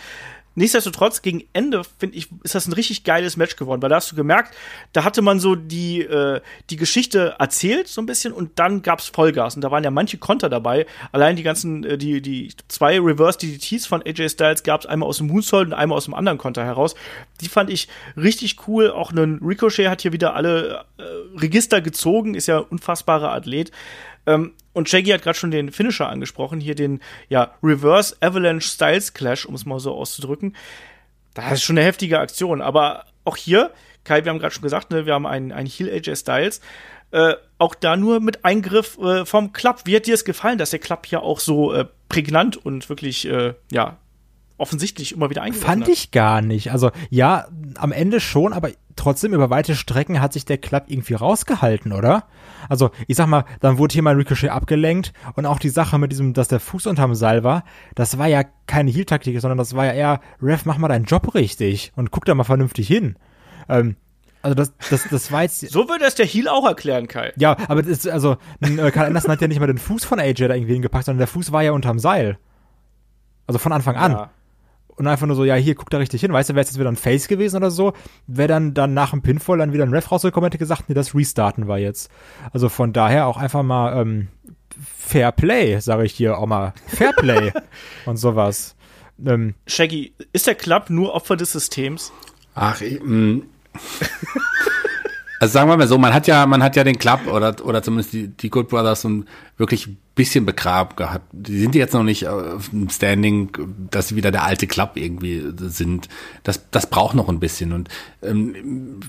S2: Nichtsdestotrotz, gegen Ende, finde ich, ist das ein richtig geiles Match geworden, weil da hast du gemerkt, da hatte man so die, äh, die Geschichte erzählt, so ein bisschen, und dann gab's Vollgas. Und da waren ja manche Konter dabei. Allein die ganzen, äh, die, die zwei Reverse DDTs von AJ Styles gab's einmal aus dem Moonsault und einmal aus dem anderen Konter heraus. Die fand ich richtig cool. Auch ein Ricochet hat hier wieder alle äh, Register gezogen, ist ja unfassbarer Athlet. Ähm, und Shaggy hat gerade schon den Finisher angesprochen, hier den ja, Reverse Avalanche Styles Clash, um es mal so auszudrücken. Das ist schon eine heftige Aktion, aber auch hier, Kai, wir haben gerade schon gesagt, ne, wir haben einen, einen Heel AJ Styles. Äh, auch da nur mit Eingriff äh, vom Club. Wie hat dir es gefallen, dass der Club hier auch so äh, prägnant und wirklich, äh, ja, offensichtlich immer wieder eingegriffen
S4: Fand
S2: hat?
S4: ich gar nicht. Also, ja, am Ende schon, aber trotzdem über weite Strecken hat sich der Club irgendwie rausgehalten, oder? Also, ich sag mal, dann wurde hier mal Ricochet abgelenkt und auch die Sache mit diesem, dass der Fuß unterm Seil war, das war ja keine Heal-Taktik, sondern das war ja eher, Ref, mach mal deinen Job richtig und guck da mal vernünftig hin. Ähm, also das, das, das war jetzt.
S2: So würde es der Heal auch erklären, Kai.
S4: Ja, aber das ist, also, äh, Karl Anderson hat ja nicht mal den Fuß von AJ da irgendwie hingepackt, sondern der Fuß war ja unterm Seil. Also von Anfang an. Ja und einfach nur so, ja, hier, guck da richtig hin. Weißt du, wäre es jetzt wieder ein Face gewesen oder so, wäre dann, dann nach dem Pinfall dann wieder ein Ref rausgekommen, hätte gesagt, nee, das Restarten war jetzt. Also von daher auch einfach mal ähm, Fair Play, sage ich hier auch mal. Fair Play und sowas.
S2: Ähm, Shaggy, ist der Club nur Opfer des Systems?
S3: Ach, ich, mm. Also sagen wir mal so, man hat ja, man hat ja den Club oder, oder zumindest die, die Good Brothers und wirklich bisschen begraben gehabt. Die sind jetzt noch nicht auf dem Standing, dass sie wieder der alte Club irgendwie sind. Das, das braucht noch ein bisschen. Und ähm,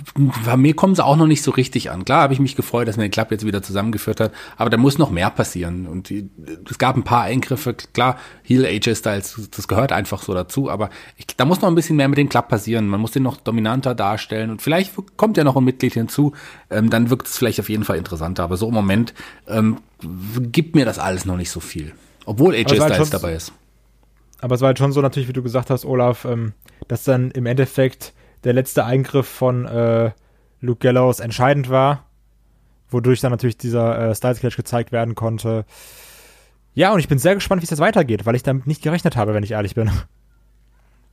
S3: bei mir kommen sie auch noch nicht so richtig an. Klar habe ich mich gefreut, dass man den Club jetzt wieder zusammengeführt hat, aber da muss noch mehr passieren. Und die, es gab ein paar Eingriffe. Klar, Heel AJ Styles, das gehört einfach so dazu, aber ich, da muss noch ein bisschen mehr mit dem Club passieren. Man muss den noch dominanter darstellen und vielleicht kommt ja noch ein Mitglied hinzu. Ähm, dann wirkt es vielleicht auf jeden Fall interessanter. Aber so im Moment ähm, gibt mir das alles noch nicht so viel. Obwohl AJ
S4: war
S3: Styles
S4: schon-
S3: dabei ist.
S4: Aber es war halt schon so natürlich, wie du gesagt hast, Olaf, ähm, dass dann im Endeffekt der letzte Eingriff von äh, Luke Gallows entscheidend war, wodurch dann natürlich dieser äh, Styles Clash gezeigt werden konnte. Ja, und ich bin sehr gespannt, wie es jetzt weitergeht, weil ich damit nicht gerechnet habe, wenn ich ehrlich bin.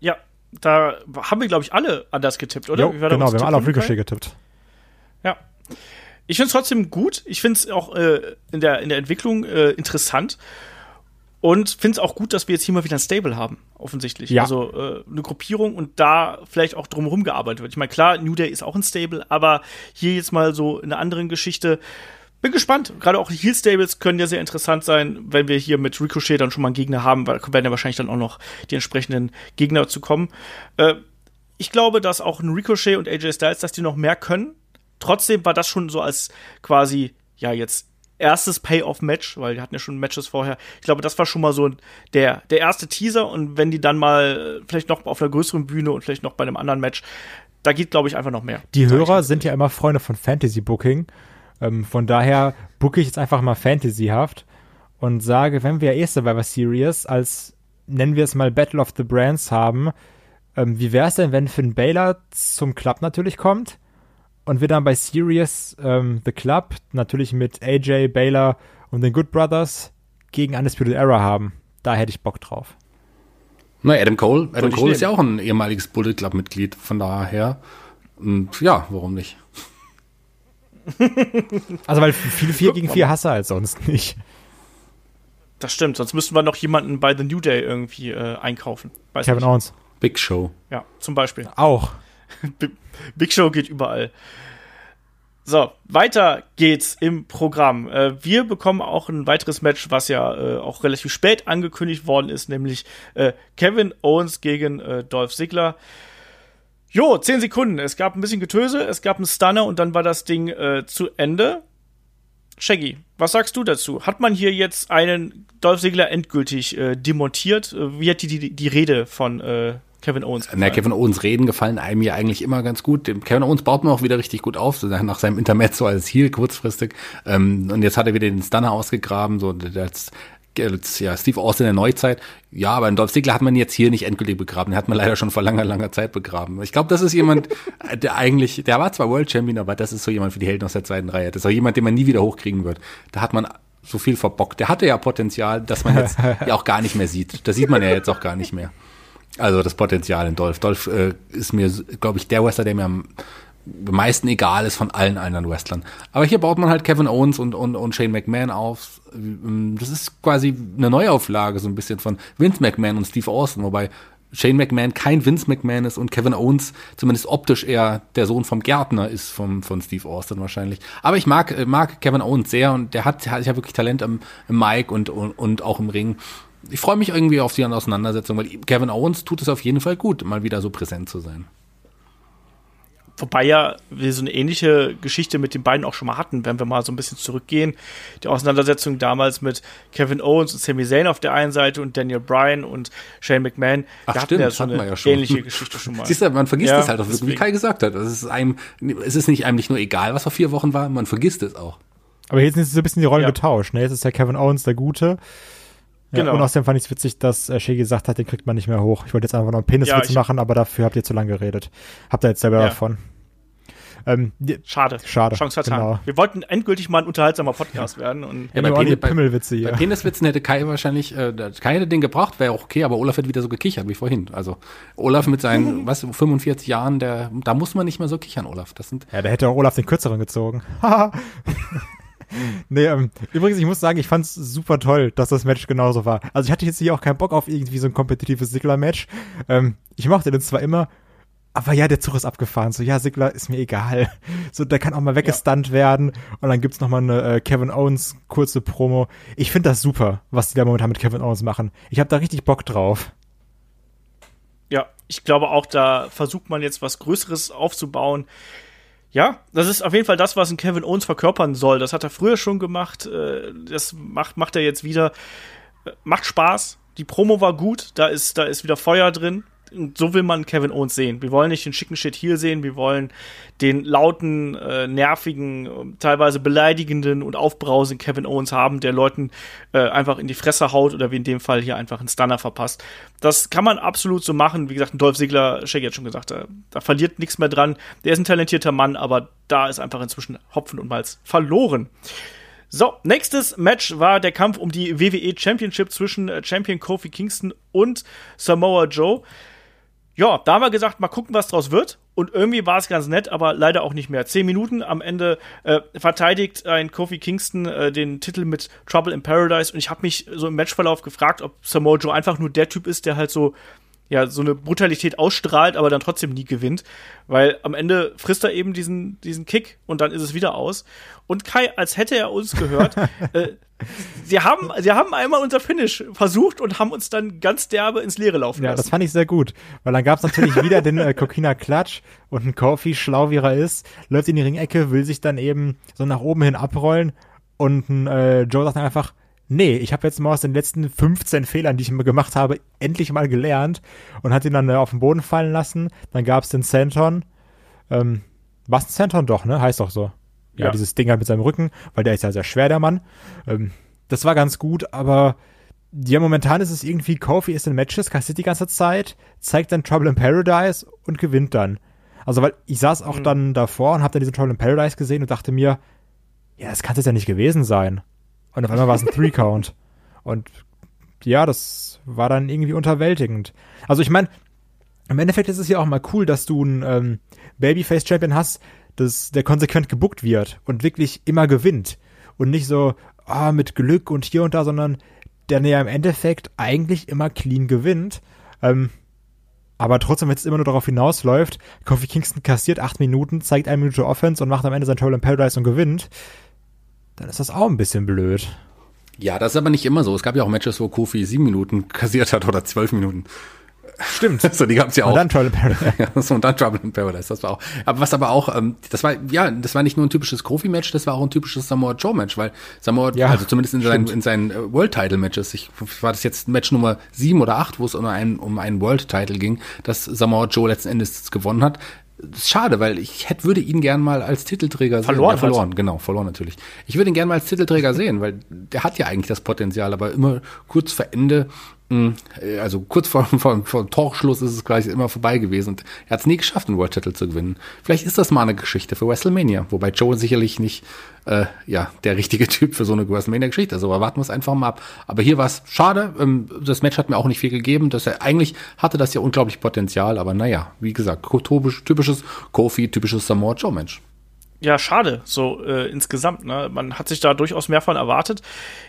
S2: Ja, da haben wir, glaube ich, alle anders getippt, oder?
S4: Jo, genau, wir haben alle auf Ricochet getippt.
S2: Ja. Ich finde es trotzdem gut. Ich finde es auch äh, in, der, in der Entwicklung äh, interessant. Und finde es auch gut, dass wir jetzt hier mal wieder ein Stable haben, offensichtlich.
S4: Ja.
S2: Also äh, eine Gruppierung und da vielleicht auch drumherum gearbeitet wird. Ich meine, klar, New Day ist auch ein Stable, aber hier jetzt mal so in einer anderen Geschichte. Bin gespannt. Gerade auch die Heel Stables können ja sehr interessant sein, wenn wir hier mit Ricochet dann schon mal einen Gegner haben, weil da werden ja wahrscheinlich dann auch noch die entsprechenden Gegner zu kommen. Äh, ich glaube, dass auch ein Ricochet und AJ Styles, dass die noch mehr können. Trotzdem war das schon so als quasi, ja, jetzt erstes Payoff-Match, weil die hatten ja schon Matches vorher. Ich glaube, das war schon mal so der, der erste Teaser und wenn die dann mal äh, vielleicht noch auf einer größeren Bühne und vielleicht noch bei einem anderen Match, da geht, glaube ich, einfach noch mehr.
S4: Die Hörer sind ja immer Freunde von Fantasy Booking. Ähm, von daher booke ich jetzt einfach mal Fantasyhaft und sage, wenn wir eh Survivor Series als, nennen wir es mal Battle of the Brands haben, ähm, wie wäre es denn, wenn Finn Balor zum Club natürlich kommt und wir dann bei Series ähm, The Club natürlich mit AJ, Baylor und den Good Brothers gegen Undisputed Era haben? Da hätte ich Bock drauf.
S3: Na, Adam Cole, Adam Cole ist ja
S2: nehmen.
S3: auch ein ehemaliges Bullet Club Mitglied, von daher. Und ja, warum nicht?
S4: Also weil viel 4 gegen 4 hasse halt sonst nicht.
S2: Das stimmt, sonst müssten wir noch jemanden bei The New Day irgendwie äh, einkaufen. Weiß
S4: Kevin
S2: nicht.
S4: Owens.
S3: Big Show.
S2: Ja, zum Beispiel.
S4: Auch.
S2: Bi- Big Show geht überall. So, weiter geht's im Programm. Äh, wir bekommen auch ein weiteres Match, was ja äh, auch relativ spät angekündigt worden ist, nämlich äh, Kevin Owens gegen äh, Dolph Ziggler. Jo, 10 Sekunden. Es gab ein bisschen Getöse, es gab einen Stunner und dann war das Ding äh, zu Ende. Shaggy, was sagst du dazu? Hat man hier jetzt einen Dolph Ziggler endgültig äh, demontiert? Wie hat die, die, die Rede von Kevin Owens
S3: Na, Kevin Owens Reden gefallen einem ja eigentlich immer ganz gut. Dem Kevin Owens baut man auch wieder richtig gut auf, so nach seinem Intermezzo als Heel kurzfristig. Ähm, und jetzt hat er wieder den Stunner ausgegraben, so als, als ja, Steve Austin in der Neuzeit. Ja, aber in Dolph Ziggler hat man jetzt hier nicht endgültig begraben. Den hat man leider schon vor langer, langer Zeit begraben. Ich glaube, das ist jemand, der eigentlich, der war zwar World Champion, aber das ist so jemand für die Helden aus der zweiten Reihe. Das ist auch jemand, den man nie wieder hochkriegen wird. Da hat man so viel verbockt. Der hatte ja Potenzial, dass man jetzt ja auch gar nicht mehr sieht. Das sieht man ja jetzt auch gar nicht mehr. Also das Potenzial in Dolph. Dolph äh, ist mir, glaube ich, der Wrestler, der mir am meisten egal ist von allen anderen Wrestlern. Aber hier baut man halt Kevin Owens und, und, und Shane McMahon auf. Das ist quasi eine Neuauflage so ein bisschen von Vince McMahon und Steve Austin, wobei Shane McMahon kein Vince McMahon ist und Kevin Owens zumindest optisch eher der Sohn vom Gärtner ist vom, von Steve Austin wahrscheinlich. Aber ich mag, äh, mag Kevin Owens sehr und der hat, hat ja wirklich Talent im, im Mic und, und, und auch im Ring. Ich freue mich irgendwie auf die Auseinandersetzung, weil Kevin Owens tut es auf jeden Fall gut, mal wieder so präsent zu sein.
S2: Wobei ja wir so eine ähnliche Geschichte mit den beiden auch schon mal hatten, wenn wir mal so ein bisschen zurückgehen. Die Auseinandersetzung damals mit Kevin Owens und Sami Zayn auf der einen Seite und Daniel Bryan und Shane McMahon.
S3: Ach,
S2: da hatten
S3: stimmt, das
S2: so
S3: hatten wir ja schon.
S2: ähnliche Geschichte schon mal.
S3: Siehst du, man vergisst
S2: Ja,
S3: es halt auch wirklich, wie. Kai gesagt hat. Es ist einem, es ist nicht einem nicht nur egal, was vor vier Wochen war, man vergisst es auch.
S4: Aber jetzt ist so ein bisschen die Rollen
S2: Ja.
S4: getauscht. Ne? Jetzt ist ja Kevin Owens der Gute. Ja,
S2: Genau.
S4: Und außerdem fand ich es witzig, dass äh, Shea gesagt hat, den kriegt man nicht mehr hoch. Ich wollte jetzt einfach noch einen Peniswitz
S2: Ja,
S4: machen, aber dafür habt ihr zu lange geredet. Habt ihr jetzt selber
S2: Ja.
S4: davon. Ähm, die,
S2: Schade.
S4: Schade,
S2: Chance vertan.
S4: genau.
S2: Wir wollten endgültig mal ein unterhaltsamer Podcast werden. Und
S3: Ja, bei bei-
S4: Pimmelwitze hier.
S3: Bei Peniswitzen hätte Kai wahrscheinlich, äh, Kai hätte den gebraucht, wäre auch okay, aber Olaf hätte wieder so gekichert wie vorhin. Also Olaf mit seinen, was, 45 Jahren, der, da muss man nicht mehr so kichern, Olaf. Das sind,
S4: Ja, da hätte auch Olaf den kürzeren gezogen. Nee, ähm, übrigens, ich muss sagen, ich fand's super toll, dass das Match genauso war. Also ich hatte jetzt hier auch keinen Bock auf irgendwie so ein kompetitives Sigler-Match. Ähm, ich mochte den zwar immer, aber ja, der Zug ist abgefahren. So, ja, Sigler ist mir egal. So, der kann auch mal weggestunt ja. werden. Und dann gibt's noch mal eine äh, Kevin Owens kurze Promo. Ich finde das super, was die da momentan mit Kevin Owens machen. Ich habe da richtig Bock drauf.
S2: Ja, ich glaube auch, da versucht man jetzt was Größeres aufzubauen. Ja, das ist auf jeden Fall das, was ein Kevin Owens verkörpern soll. Das hat er früher schon gemacht. Äh, das macht, macht er jetzt wieder. Äh, macht Spaß. Die Promo war gut. Da ist, da ist wieder Feuer drin so will man Kevin Owens sehen. Wir wollen nicht den schicken Shit hier sehen, wir wollen den lauten, äh, nervigen, teilweise beleidigenden und aufbrausenden Kevin Owens haben, der Leuten äh, einfach in die Fresse haut oder wie in dem Fall hier einfach einen Stunner verpasst. Das kann man absolut so machen. Wie gesagt, ein Dolph Ziggler, Shaggy hat schon gesagt, da, da verliert nichts mehr dran. Der ist ein talentierter Mann, aber da ist einfach inzwischen Hopfen und Malz verloren. So, nächstes Match war der Kampf um die WWE Championship zwischen äh, Champion Kofi Kingston und Samoa Joe ja, da haben wir gesagt, mal gucken, was draus wird. Und irgendwie war es ganz nett, aber leider auch nicht mehr. Zehn Minuten am Ende äh, verteidigt ein Kofi Kingston äh, den Titel mit Trouble in Paradise. Und ich habe mich so im Matchverlauf gefragt, ob Samoa Joe einfach nur der Typ ist, der halt so ja, so eine Brutalität ausstrahlt, aber dann trotzdem nie gewinnt. Weil am Ende frisst er eben diesen, diesen Kick und dann ist es wieder aus. Und Kai, als hätte er uns gehört, äh, sie haben, sie haben einmal unser Finish versucht und haben uns dann ganz derbe ins Leere laufen
S4: lassen. Ja, das fand ich sehr gut, weil dann gab es natürlich wieder den äh, Kokina Klatsch und ein Kofi, schlau wie er ist, läuft in die Ringecke, will sich dann eben so nach oben hin abrollen und ein äh, Joe sagt dann einfach, nee, ich habe jetzt mal aus den letzten 15 Fehlern, die ich immer gemacht habe, endlich mal gelernt und hat ihn dann äh, auf den Boden fallen lassen. Dann gab es den Centon. Ähm, was ein Centon doch, ne? Heißt doch so. Ja, ja, dieses Ding halt mit seinem Rücken, weil der ist ja sehr schwer, der Mann. Ähm, das war ganz gut, aber ja, momentan ist es irgendwie, Kofi ist in Matches, kassiert die ganze Zeit, zeigt dann Trouble in Paradise und gewinnt dann. Also, weil ich saß auch mhm. dann davor und hab dann diesen Trouble in Paradise gesehen und dachte mir, ja, das kann es ja nicht gewesen sein. Und auf einmal war es ein Three-Count. Und ja, das war dann irgendwie unterwältigend. Also ich meine, im Endeffekt ist es ja auch mal cool, dass du einen ähm, Babyface-Champion hast, dass der konsequent gebuckt wird und wirklich immer gewinnt. Und nicht so, ah, mit Glück und hier und da, sondern der ja im Endeffekt eigentlich immer clean gewinnt. Ähm, aber trotzdem, wenn es immer nur darauf hinausläuft, Kofi Kingston kassiert acht Minuten, zeigt eine Minute Offense und macht am Ende sein Troll in Paradise und gewinnt, dann ist das auch ein bisschen blöd.
S3: Ja, das ist aber nicht immer so. Es gab ja auch Matches, wo Kofi sieben Minuten kassiert hat oder zwölf Minuten.
S4: Stimmt.
S3: so, die gab's ja auch. Und
S4: dann Trouble in Paradise.
S3: ja, so, und dann Trouble in Paradise, das war auch. Aber was aber auch, ähm, das war, ja, das war nicht nur ein typisches Kofi-Match, das war auch ein typisches Samoa Joe-Match, weil Samoa, ja, also zumindest in seinen, in seinen äh, World-Title-Matches, ich, war das jetzt Match Nummer sieben oder acht, wo es um einen, um einen World-Title ging, dass Samoa Joe letzten Endes gewonnen hat schade, weil ich hätte, würde ihn gern mal als Titelträger
S2: verloren,
S3: sehen. Ja, verloren, genau, verloren natürlich. Ich würde ihn gern mal als Titelträger sehen, weil der hat ja eigentlich das Potenzial, aber immer kurz vor Ende also kurz vor, vor, vor Torschluss ist es gleich immer vorbei gewesen und er hat es nie geschafft, einen World Title zu gewinnen. Vielleicht ist das mal eine Geschichte für WrestleMania, wobei Joe sicherlich nicht äh, ja der richtige Typ für so eine WrestleMania-Geschichte ist. Aber warten wir es einfach mal ab. Aber hier war es schade. Ähm, das Match hat mir auch nicht viel gegeben. Das er, eigentlich hatte das ja unglaublich Potenzial, aber naja, wie gesagt, typisches Kofi, typisches Samoa Joe-Match
S2: ja, schade, so äh, insgesamt. Ne? Man hat sich da durchaus mehr von erwartet.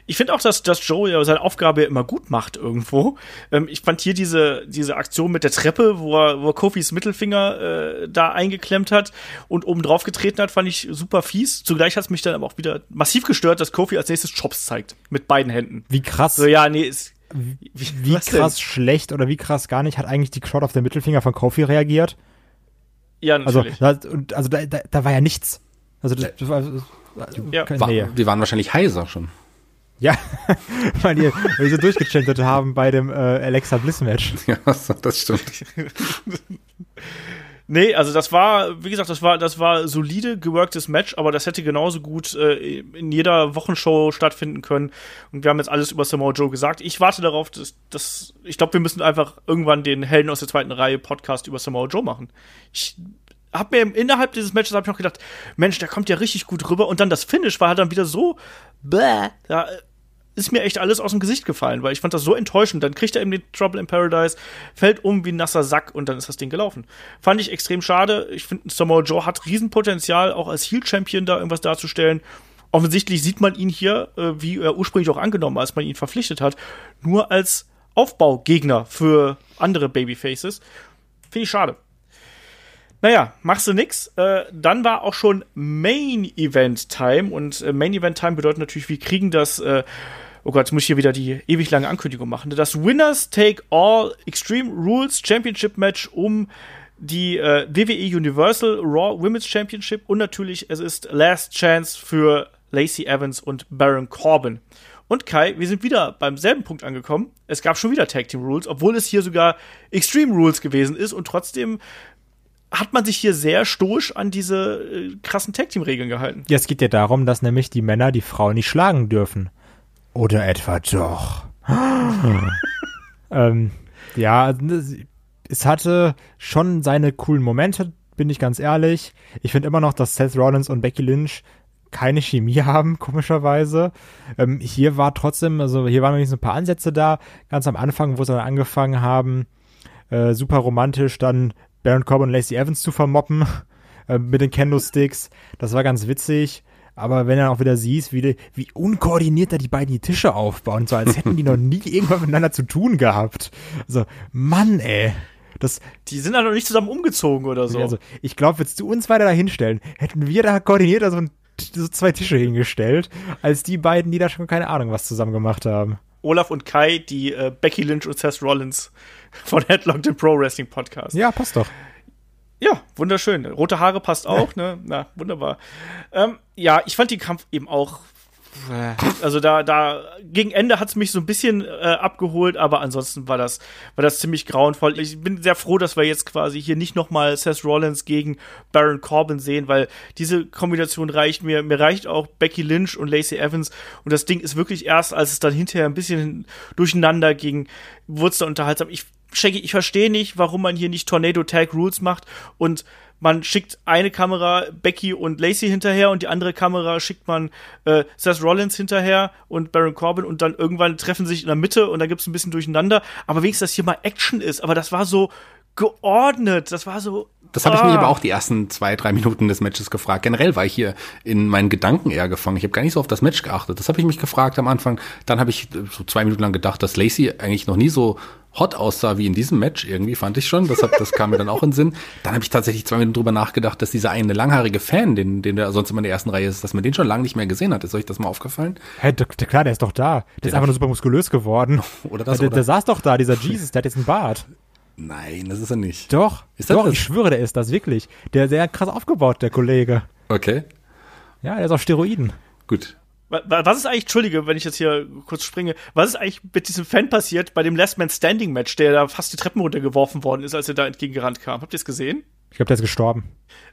S2: Ich finde auch, dass, dass Joe ja seine Aufgabe ja immer gut macht irgendwo. Ähm, ich fand hier diese, diese Aktion mit der Treppe, wo er, wo er Kofis Mittelfinger äh, da eingeklemmt hat und oben drauf getreten hat, fand ich super fies. Zugleich hat es mich dann aber auch wieder massiv gestört, dass Kofi als nächstes Chops zeigt. Mit beiden Händen.
S4: Wie krass.
S2: So, ja, nee, ist,
S4: wie, wie krass denn? schlecht oder wie krass gar nicht hat eigentlich die Crowd auf den Mittelfinger von Kofi reagiert?
S2: Ja,
S4: also, natürlich. Also, da, also da, da, da war ja nichts. Also das, das war,
S3: ja. War, die waren wahrscheinlich heiser schon.
S4: Ja, weil die, weil die so durchgechantet haben bei dem äh, Alexa Bliss Match.
S3: Ja, das stimmt.
S2: nee, also das war, wie gesagt, das war, das war solide geworktes Match, aber das hätte genauso gut äh, in jeder Wochenshow stattfinden können. Und wir haben jetzt alles über Samoa Joe gesagt. Ich warte darauf, dass, dass ich glaube, wir müssen einfach irgendwann den Helden aus der zweiten Reihe Podcast über Samoa Joe machen. Ich hab mir innerhalb dieses Matches habe ich noch gedacht, Mensch, der kommt ja richtig gut rüber und dann das Finish war halt dann wieder so bäh, da ist mir echt alles aus dem Gesicht gefallen, weil ich fand das so enttäuschend. Dann kriegt er eben den Trouble in Paradise, fällt um wie ein nasser Sack und dann ist das Ding gelaufen. Fand ich extrem schade. Ich finde, Samoa Joe hat Riesenpotenzial, auch als Heel-Champion da irgendwas darzustellen. Offensichtlich sieht man ihn hier, äh, wie er ursprünglich auch angenommen, als man ihn verpflichtet hat, nur als Aufbaugegner für andere Babyfaces. Finde ich schade. Naja, machst du nix. Äh, dann war auch schon Main Event Time und äh, Main Event Time bedeutet natürlich, wir kriegen das, äh, oh Gott, jetzt muss ich hier wieder die ewig lange Ankündigung machen. Das Winners Take All Extreme Rules Championship Match um die äh, WWE Universal Raw Women's Championship und natürlich es ist Last Chance für Lacey Evans und Baron Corbin. Und Kai, wir sind wieder beim selben Punkt angekommen. Es gab schon wieder Tag Team Rules, obwohl es hier sogar Extreme Rules gewesen ist und trotzdem hat man sich hier sehr stoisch an diese äh, krassen Tag Team Regeln gehalten.
S4: Ja, es geht ja darum, dass nämlich die Männer die Frauen nicht schlagen dürfen. Oder etwa doch. ähm, ja, es hatte schon seine coolen Momente, bin ich ganz ehrlich. Ich finde immer noch, dass Seth Rollins und Becky Lynch keine Chemie haben, komischerweise. Ähm, hier war trotzdem, also hier waren noch nicht so ein paar Ansätze da, ganz am Anfang, wo sie dann angefangen haben, äh, super romantisch dann Baron Corbin und Lacey Evans zu vermoppen äh, mit den Candlesticks. Das war ganz witzig. Aber wenn du dann auch wieder siehst, wie, wie unkoordiniert da die beiden die Tische aufbauen, so als hätten die noch nie irgendwas miteinander zu tun gehabt. Also, Mann, ey. Das,
S2: die sind da noch nicht zusammen umgezogen oder so.
S4: Also, ich glaube, würdest du uns weiter da hinstellen, hätten wir da koordiniert so, ein, so zwei Tische hingestellt, als die beiden, die da schon keine Ahnung was zusammen gemacht haben.
S2: Olaf und Kai, die äh, Becky Lynch und Seth Rollins von Headlock, dem Pro Wrestling Podcast.
S4: Ja, passt doch.
S2: Ja, wunderschön. Rote Haare passt auch, ne? Na, wunderbar. Ähm, ja, ich fand den Kampf eben auch also da, da gegen Ende hat es mich so ein bisschen äh, abgeholt, aber ansonsten war das, war das ziemlich grauenvoll. Ich bin sehr froh, dass wir jetzt quasi hier nicht nochmal Seth Rollins gegen Baron Corbin sehen, weil diese Kombination reicht mir. Mir reicht auch Becky Lynch und Lacey Evans. Und das Ding ist wirklich erst, als es dann hinterher ein bisschen durcheinander ging, wurde es da unterhaltsam. Ich, Shaggy, ich verstehe nicht, warum man hier nicht Tornado Tag Rules macht und man schickt eine Kamera Becky und Lacey hinterher und die andere Kamera schickt man äh, Seth Rollins hinterher und Baron Corbin und dann irgendwann treffen sie sich in der Mitte und dann gibt es ein bisschen durcheinander. Aber wenigstens, dass hier mal Action ist. Aber das war so geordnet. Das war so.
S3: Das habe ich ah. mich aber auch die ersten zwei, drei Minuten des Matches gefragt. Generell war ich hier in meinen Gedanken eher gefangen. Ich habe gar nicht so auf das Match geachtet. Das habe ich mich gefragt am Anfang. Dann habe ich so zwei Minuten lang gedacht, dass Lacey eigentlich noch nie so hot aussah wie in diesem Match irgendwie, fand ich schon. Das, hab, das kam mir dann auch in Sinn. Dann habe ich tatsächlich zwei Minuten drüber nachgedacht, dass dieser eine langhaarige Fan, den, den der sonst immer in der ersten Reihe ist, dass man den schon lange nicht mehr gesehen hat. Ist euch das mal aufgefallen?
S4: Hä, hey, klar, der ist doch da. Der, der ist einfach nur super muskulös geworden.
S3: Oder das,
S4: der,
S3: oder?
S4: der saß doch da, dieser Jesus, der hat jetzt einen Bart.
S3: Nein, das ist er nicht.
S4: Doch, ist doch, das? ich schwöre, der ist das wirklich. Der ist sehr krass aufgebaut, der Kollege.
S3: Okay.
S4: Ja, der ist auf Steroiden.
S3: Gut.
S2: Was ist eigentlich, Entschuldige, wenn ich jetzt hier kurz springe, was ist eigentlich mit diesem Fan passiert bei dem Last Man Standing Match, der da fast die Treppen runtergeworfen worden ist, als er da entgegengerannt kam? Habt ihr es gesehen?
S4: Ich glaube, der ist gestorben.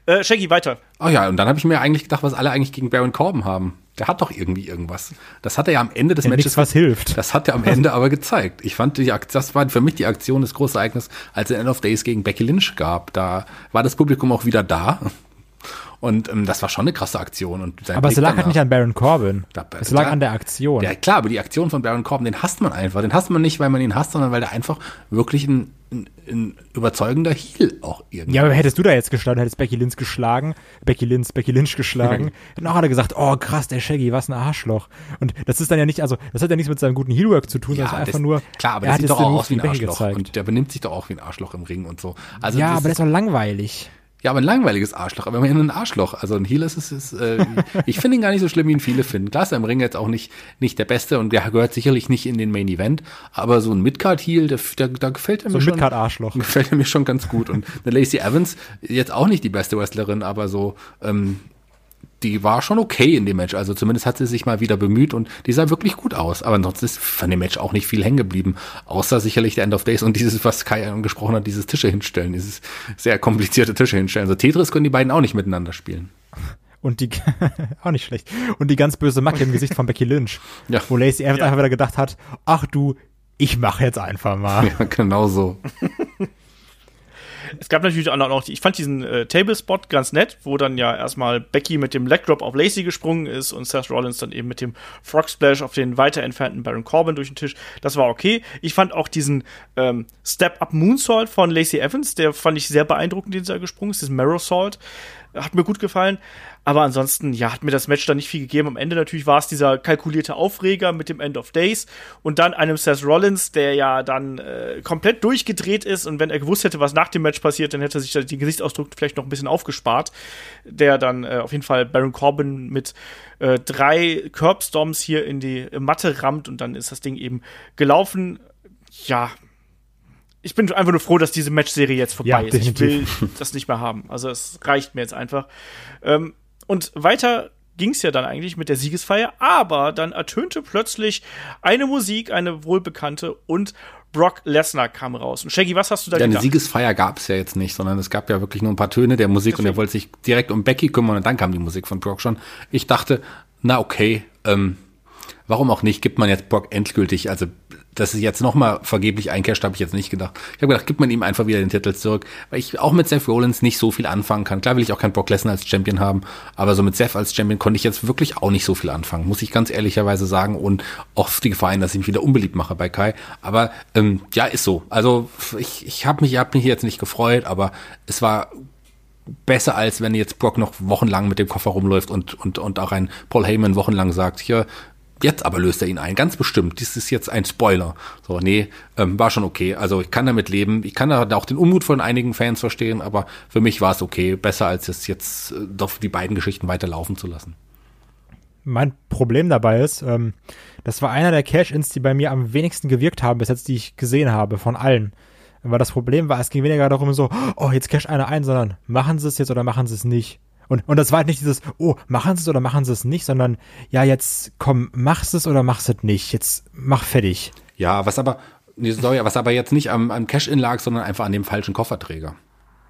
S2: Äh, Shaggy, weiter.
S3: Oh ja, und dann habe ich mir eigentlich gedacht, was alle eigentlich gegen Baron Corbin haben. Der hat doch irgendwie irgendwas. Das hat er ja am Ende des
S4: ja,
S3: Matches.
S4: Nichts, was hilft.
S3: Das hat er am Ende aber gezeigt. Ich fand, die, das war für mich die Aktion des großen Ereignisses, als es End of Days gegen Becky Lynch gab. Da war das Publikum auch wieder da. Und ähm, das war schon eine krasse Aktion. Und
S4: aber es lag halt nicht an Baron Corbin. Da, es lag an der Aktion.
S3: Ja, klar, aber die Aktion von Baron Corbin, den hasst man einfach. Den hasst man nicht, weil man ihn hasst, sondern weil der einfach wirklich ein, ein, ein überzeugender Heel auch irgendwie
S4: Ja, aber hättest du da jetzt gestanden, hättest Becky Lynch geschlagen, Becky Lynch, Becky Lynch geschlagen, hätten auch alle gesagt, oh krass, der Shaggy, was ein Arschloch. Und das ist dann ja nicht, also das hat ja nichts mit seinem guten Heelwork zu tun, ja, sondern einfach nur,
S3: klar, aber er der sieht doch auch aus wie ein Arschloch. Gezeigt. Und der benimmt sich doch auch wie ein Arschloch im Ring und so.
S4: Also ja, aber der ist doch langweilig.
S3: Ja, aber ein langweiliges Arschloch, aber immerhin ein Arschloch. Also ein Heel ist es, ist, äh, ich finde ihn gar nicht so schlimm, wie ihn viele finden. Klar ist er im Ring jetzt auch nicht, nicht der Beste und der gehört sicherlich nicht in den Main Event, aber so ein Midcard-Heel, der, der, da gefällt er
S4: so
S3: mir schon.
S4: Midcard-Arschloch.
S3: Gefällt er mir schon ganz gut. Und eine Lacey Evans, jetzt auch nicht die beste Wrestlerin, aber so, ähm, die war schon okay in dem Match. Also zumindest hat sie sich mal wieder bemüht und die sah wirklich gut aus. Aber ansonsten ist von dem Match auch nicht viel hängen geblieben. Außer sicherlich der End of Days und dieses, was Kai angesprochen hat, dieses Tische hinstellen, dieses sehr komplizierte Tische hinstellen. Also Tetris können die beiden auch nicht miteinander spielen.
S4: Und die, auch nicht schlecht. Und die ganz böse Macke im Gesicht von Becky Lynch.
S3: Ja.
S4: Wo Lacey Evans ja. einfach wieder gedacht hat, ach du, ich mache jetzt einfach mal.
S3: Ja, genau so.
S2: Es gab natürlich auch noch, ich fand diesen äh, Tablespot ganz nett, wo dann ja erstmal Becky mit dem Leg Drop auf Lacey gesprungen ist und Seth Rollins dann eben mit dem Frog Splash auf den weiter entfernten Baron Corbin durch den Tisch. Das war okay. Ich fand auch diesen ähm, Step-Up Moonsault von Lacey Evans, der fand ich sehr beeindruckend, den sie da gesprungen ist, diesen Marrow Salt. Hat mir gut gefallen. Aber ansonsten, ja, hat mir das Match da nicht viel gegeben. Am Ende natürlich war es dieser kalkulierte Aufreger mit dem End of Days und dann einem Seth Rollins, der ja dann äh, komplett durchgedreht ist und wenn er gewusst hätte, was nach dem Match passiert, dann hätte er sich den Gesichtsausdruck vielleicht noch ein bisschen aufgespart. Der dann äh, auf jeden Fall Baron Corbin mit äh, drei Curbstorms hier in die Matte rammt und dann ist das Ding eben gelaufen. Ja, ich bin einfach nur froh, dass diese Matchserie jetzt vorbei
S4: Ja,
S2: ist. Ich
S4: definitiv.
S2: will das nicht mehr haben. Also es reicht mir jetzt einfach. Ähm, und weiter ging es ja dann eigentlich mit der Siegesfeier, aber dann ertönte plötzlich eine Musik, eine wohlbekannte und Brock Lesnar kam raus. Und Shaggy, was hast du da
S3: Ja, eine
S2: gedacht?
S3: Siegesfeier gab es ja jetzt nicht, sondern es gab ja wirklich nur ein paar Töne der Musik und er wollte sich direkt um Becky kümmern und dann kam die Musik von Brock schon. Ich dachte, na okay, ähm, warum auch nicht, gibt man jetzt Brock endgültig, also dass es jetzt nochmal vergeblich eincasht, habe ich jetzt nicht gedacht. Ich habe gedacht, gibt man ihm einfach wieder den Titel zurück, weil ich auch mit Seth Rollins nicht so viel anfangen kann. Klar will ich auch keinen Brock Lesnar als Champion haben, aber so mit Seth als Champion konnte ich jetzt wirklich auch nicht so viel anfangen, muss ich ganz ehrlicherweise sagen und auf die Gefahr hin, dass ich mich wieder unbeliebt mache bei Kai. Aber ähm, ja, ist so. Also ich, ich habe mich, hab mich jetzt nicht gefreut, aber es war besser als wenn jetzt Brock noch wochenlang mit dem Koffer rumläuft und, und, und auch ein Paul Heyman wochenlang sagt, hier, jetzt aber löst er ihn ein, ganz bestimmt. Dies ist jetzt ein Spoiler. So, nee, ähm, war schon okay. Also ich kann damit leben. Ich kann da auch den Unmut von einigen Fans verstehen, aber für mich war es okay. Besser als es jetzt äh, doch die beiden Geschichten weiterlaufen zu lassen.
S4: Mein Problem dabei ist, ähm, das war einer der Cash-Ins, die bei mir am wenigsten gewirkt haben, bis jetzt, die ich gesehen habe, von allen. Weil das Problem war, es ging weniger darum, so, oh, jetzt cash einer ein, sondern machen sie es jetzt oder machen sie es nicht. Und, und das war halt nicht dieses, oh, machen sie es oder machen sie es nicht, sondern, ja, jetzt komm, machst es oder machst es nicht. Jetzt mach fertig.
S3: Ja, was aber, nee, sorry, was aber jetzt nicht am, am Cash-In lag, sondern einfach an dem falschen Kofferträger.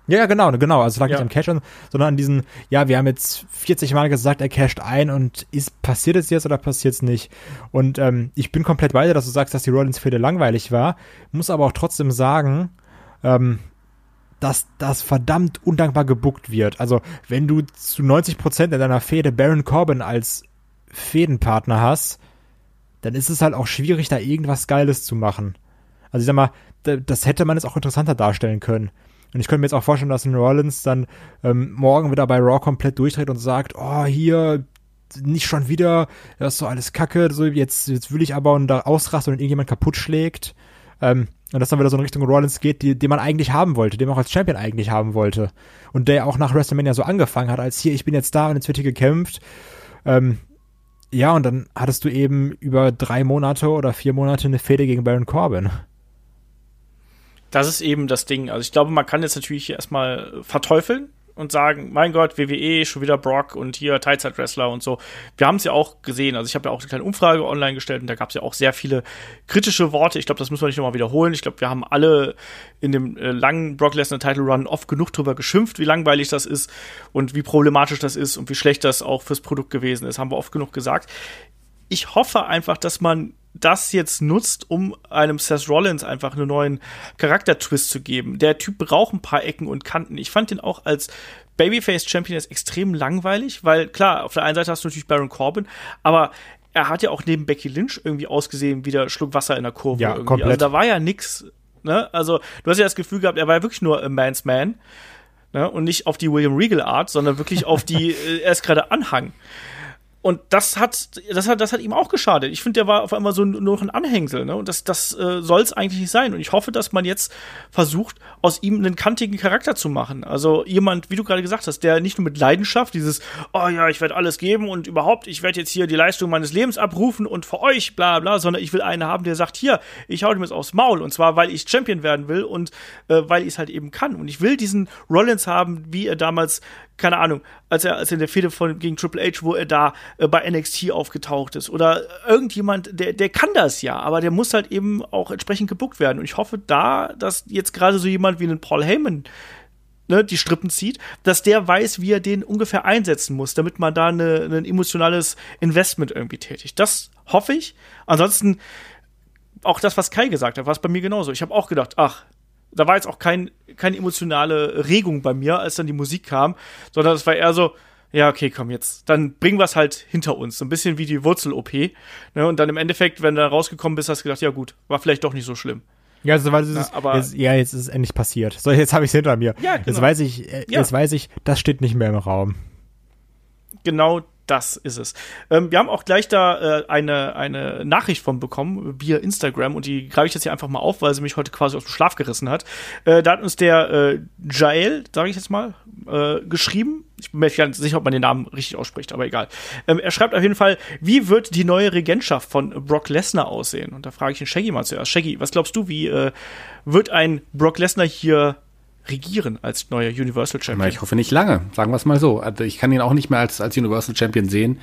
S4: Ja, ja, genau, genau. Also es lag
S2: Ja.
S4: nicht am Cash, an, sondern an diesen, ja, wir haben jetzt 40 Mal gesagt, er casht ein und ist, passiert es jetzt oder passiert es nicht? Und ähm, ich bin komplett bei dir, dass du sagst, dass die Rollins-Fehde langweilig war, muss aber auch trotzdem sagen, ähm, dass das verdammt undankbar gebuckt wird. Also, wenn du zu 90% in deiner Fehde Baron Corbin als Fädenpartner hast, dann ist es halt auch schwierig, da irgendwas Geiles zu machen. Also ich sag mal, da- das hätte man jetzt auch interessanter darstellen können. Und ich könnte mir jetzt auch vorstellen, dass ein Rollins dann ähm, morgen wieder bei Raw komplett durchdreht und sagt, oh, hier, nicht schon wieder, das ist so alles Kacke, so jetzt, jetzt will ich aber und da ausrasten und irgendjemand kaputt schlägt. Ähm, und das dann wieder so in Richtung Rollins geht, die, den man eigentlich haben wollte, den man auch als Champion eigentlich haben wollte. Und der auch nach WrestleMania so angefangen hat, als hier, ich bin jetzt da und jetzt wird hier gekämpft. Ähm, ja, und dann hattest du eben über drei Monate oder vier Monate eine Fehde gegen Baron Corbin.
S2: Das ist eben das Ding. Also ich glaube, man kann jetzt natürlich erstmal verteufeln und sagen, mein Gott, WWE, schon wieder Brock und hier Teilzeit-Wrestler und so. Wir haben es ja auch gesehen. Also ich habe ja auch eine kleine Umfrage online gestellt und da gab es ja auch sehr viele kritische Worte. Ich glaube, das müssen wir nicht nochmal wiederholen. Ich glaube, wir haben alle in dem äh, langen Brock Lesnar Title Run oft genug drüber geschimpft, wie langweilig das ist und wie problematisch das ist und wie schlecht das auch fürs Produkt gewesen ist. Haben wir oft genug gesagt. Ich hoffe einfach, dass man das jetzt nutzt, um einem Seth Rollins einfach einen neuen Charaktertwist zu geben. Der Typ braucht ein paar Ecken und Kanten. Ich fand den auch als Babyface Champion jetzt extrem langweilig, weil klar, auf der einen Seite hast du natürlich Baron Corbin, aber er hat ja auch neben Becky Lynch irgendwie ausgesehen wie der Schluck Wasser in der Kurve.
S4: Ja,
S2: irgendwie.
S4: komplett.
S2: Also da war ja nix. Ne? Also du hast ja das Gefühl gehabt, er war ja wirklich nur a man's man. Ne? Und nicht auf die William Regal Art, sondern wirklich auf die, äh, er ist gerade Anhang. Und das hat, das hat, das hat ihm auch geschadet. Ich finde, der war auf einmal so nur noch ein Anhängsel, ne? Und das, das äh, soll es eigentlich nicht sein. Und ich hoffe, dass man jetzt versucht, aus ihm einen kantigen Charakter zu machen. Also jemand, wie du gerade gesagt hast, der nicht nur mit Leidenschaft dieses, oh ja, ich werde alles geben und überhaupt, ich werde jetzt hier die Leistung meines Lebens abrufen und für euch, bla bla, sondern ich will einen haben, der sagt, hier, ich hau dem jetzt aufs Maul. Und zwar, weil ich Champion werden will und äh, weil ich es halt eben kann. Und ich will diesen Rollins haben, wie er damals keine Ahnung, als er, als in der Fehde von, gegen Triple H, wo er da äh, bei NXT aufgetaucht ist. Oder irgendjemand, der, der kann das ja, aber der muss halt eben auch entsprechend gebuckt werden. Und ich hoffe da, dass jetzt gerade so jemand wie ein Paul Heyman ne, die Strippen zieht, dass der weiß, wie er den ungefähr einsetzen muss, damit man da eine, ein emotionales Investment irgendwie tätigt. Das hoffe ich. Ansonsten auch das, was Kai gesagt hat, war es bei mir genauso. Ich habe auch gedacht, ach, da war jetzt auch kein, keine emotionale Regung bei mir, als dann die Musik kam, sondern es war eher so, ja, okay, komm jetzt, dann bringen wir es halt hinter uns. So ein bisschen wie die Wurzel-OP. Ne? Und dann im Endeffekt, wenn du da rausgekommen bist, hast du gedacht, ja gut, war vielleicht doch nicht so schlimm.
S4: Ja, also, weil es ist,
S2: aber-
S4: jetzt, ja, jetzt ist es endlich passiert. So, jetzt habe ich es hinter mir.
S2: Ja,
S4: Jetzt
S2: genau.
S4: weiß ich, äh,
S2: Ja.
S4: jetzt weiß ich, das steht nicht mehr im Raum.
S2: Genau das ist es. Ähm, wir haben auch gleich da äh, eine, eine Nachricht von bekommen via Instagram und die greife ich jetzt hier einfach mal auf, weil sie mich heute quasi aus dem Schlaf gerissen hat. Äh, da hat uns der äh, Jael, sage ich jetzt mal, äh, geschrieben. Ich bin mir nicht sicher, ob man den Namen richtig ausspricht, aber egal. Ähm, er schreibt auf jeden Fall, wie wird die neue Regentschaft von Brock Lesnar aussehen? Und da frage ich den Shaggy mal zuerst. Shaggy, was glaubst du, wie äh, wird ein Brock Lesnar hier regieren als neuer Universal Champion?
S3: Ich hoffe nicht lange, sagen wir es mal so. Also ich kann ihn auch nicht mehr als, als Universal Champion sehen.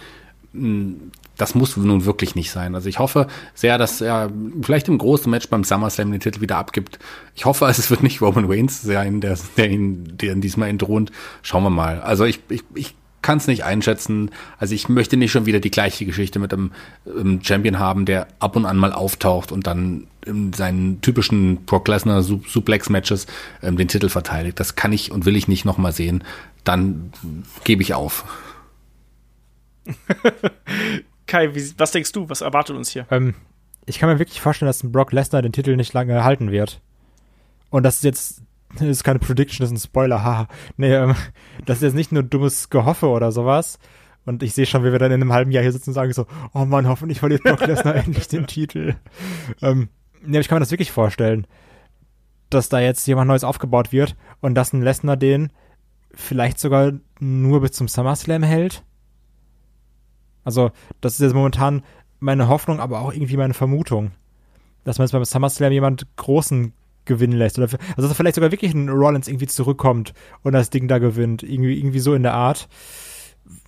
S3: Mm, Das muss nun wirklich nicht sein. Also ich hoffe sehr, dass er vielleicht im großen Match beim SummerSlam den Titel wieder abgibt. Ich hoffe, es wird nicht Roman Reigns sein, der, der ihn, der diesmal entthront. Schauen wir mal. Also ich, ich, ich kann es nicht einschätzen. Also ich möchte nicht schon wieder die gleiche Geschichte mit einem, Champion haben, der ab und an mal auftaucht und dann in seinen typischen Brock Lesnar Su- Suplex-Matches ähm, den Titel verteidigt. Das kann ich und will ich nicht nochmal sehen. Dann gebe ich auf.
S2: Kai, wie, was denkst du? Was erwartet uns hier?
S4: Ähm, ich kann mir wirklich vorstellen, dass ein Brock Lesnar den Titel nicht lange halten wird. Und das ist jetzt, das ist keine Prediction, das ist ein Spoiler, haha. Nee, ähm, das ist jetzt nicht nur dummes Gehoffe oder sowas. Und ich sehe schon, wie wir dann in einem halben Jahr hier sitzen und sagen so, oh Mann, hoffentlich verliert Brock Lesnar endlich den Titel. Ähm, nee, ich kann mir das wirklich vorstellen, dass da jetzt jemand Neues aufgebaut wird und dass ein Lesnar den vielleicht sogar nur bis zum SummerSlam hält. Also, das ist jetzt momentan meine Hoffnung, aber auch irgendwie meine Vermutung. Dass man jetzt beim SummerSlam jemand Großen gewinnen lässt. Oder, also, dass vielleicht sogar wirklich ein Rollins irgendwie zurückkommt und das Ding da gewinnt. Irgendwie, irgendwie so in der Art.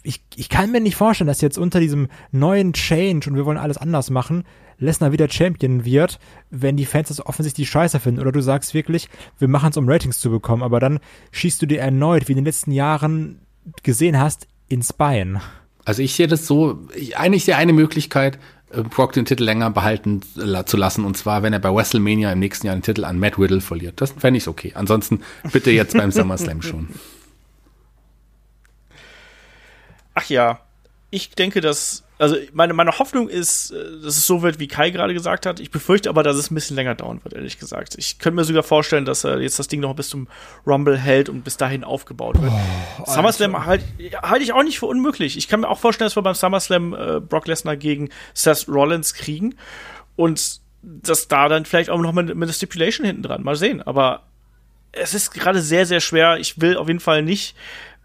S4: Ich, ich kann mir nicht vorstellen, dass jetzt unter diesem neuen Change und wir wollen alles anders machen, Lesnar wieder Champion wird, wenn die Fans das offensichtlich scheiße finden. Oder du sagst wirklich, wir machen es, um Ratings zu bekommen, aber dann schießt du dir erneut, wie in den letzten Jahren gesehen hast, ins Bein.
S3: Also ich sehe das so, ich, eigentlich sehe eine Möglichkeit, Brock den Titel länger behalten zu lassen. Und zwar, wenn er bei WrestleMania im nächsten Jahr den Titel an Matt Riddle verliert. Das fände ich okay. Ansonsten bitte jetzt beim SummerSlam schon.
S2: Ach ja, ich denke, dass, also meine, meine Hoffnung ist, äh, dass es so wird, wie Kai gerade gesagt hat. Ich befürchte aber, dass es ein bisschen länger dauern wird, ehrlich gesagt. Ich könnte mir sogar vorstellen, dass er jetzt das Ding noch bis zum Rumble hält und bis dahin aufgebaut wird. SummerSlam halte halt ich auch nicht für unmöglich. Ich kann mir auch vorstellen, dass wir beim SummerSlam äh, Brock Lesnar gegen Seth Rollins kriegen und dass da dann vielleicht auch noch mit, mit einer Stipulation hinten dran. Mal sehen. Aber es ist gerade sehr, sehr schwer. Ich will auf jeden Fall nicht,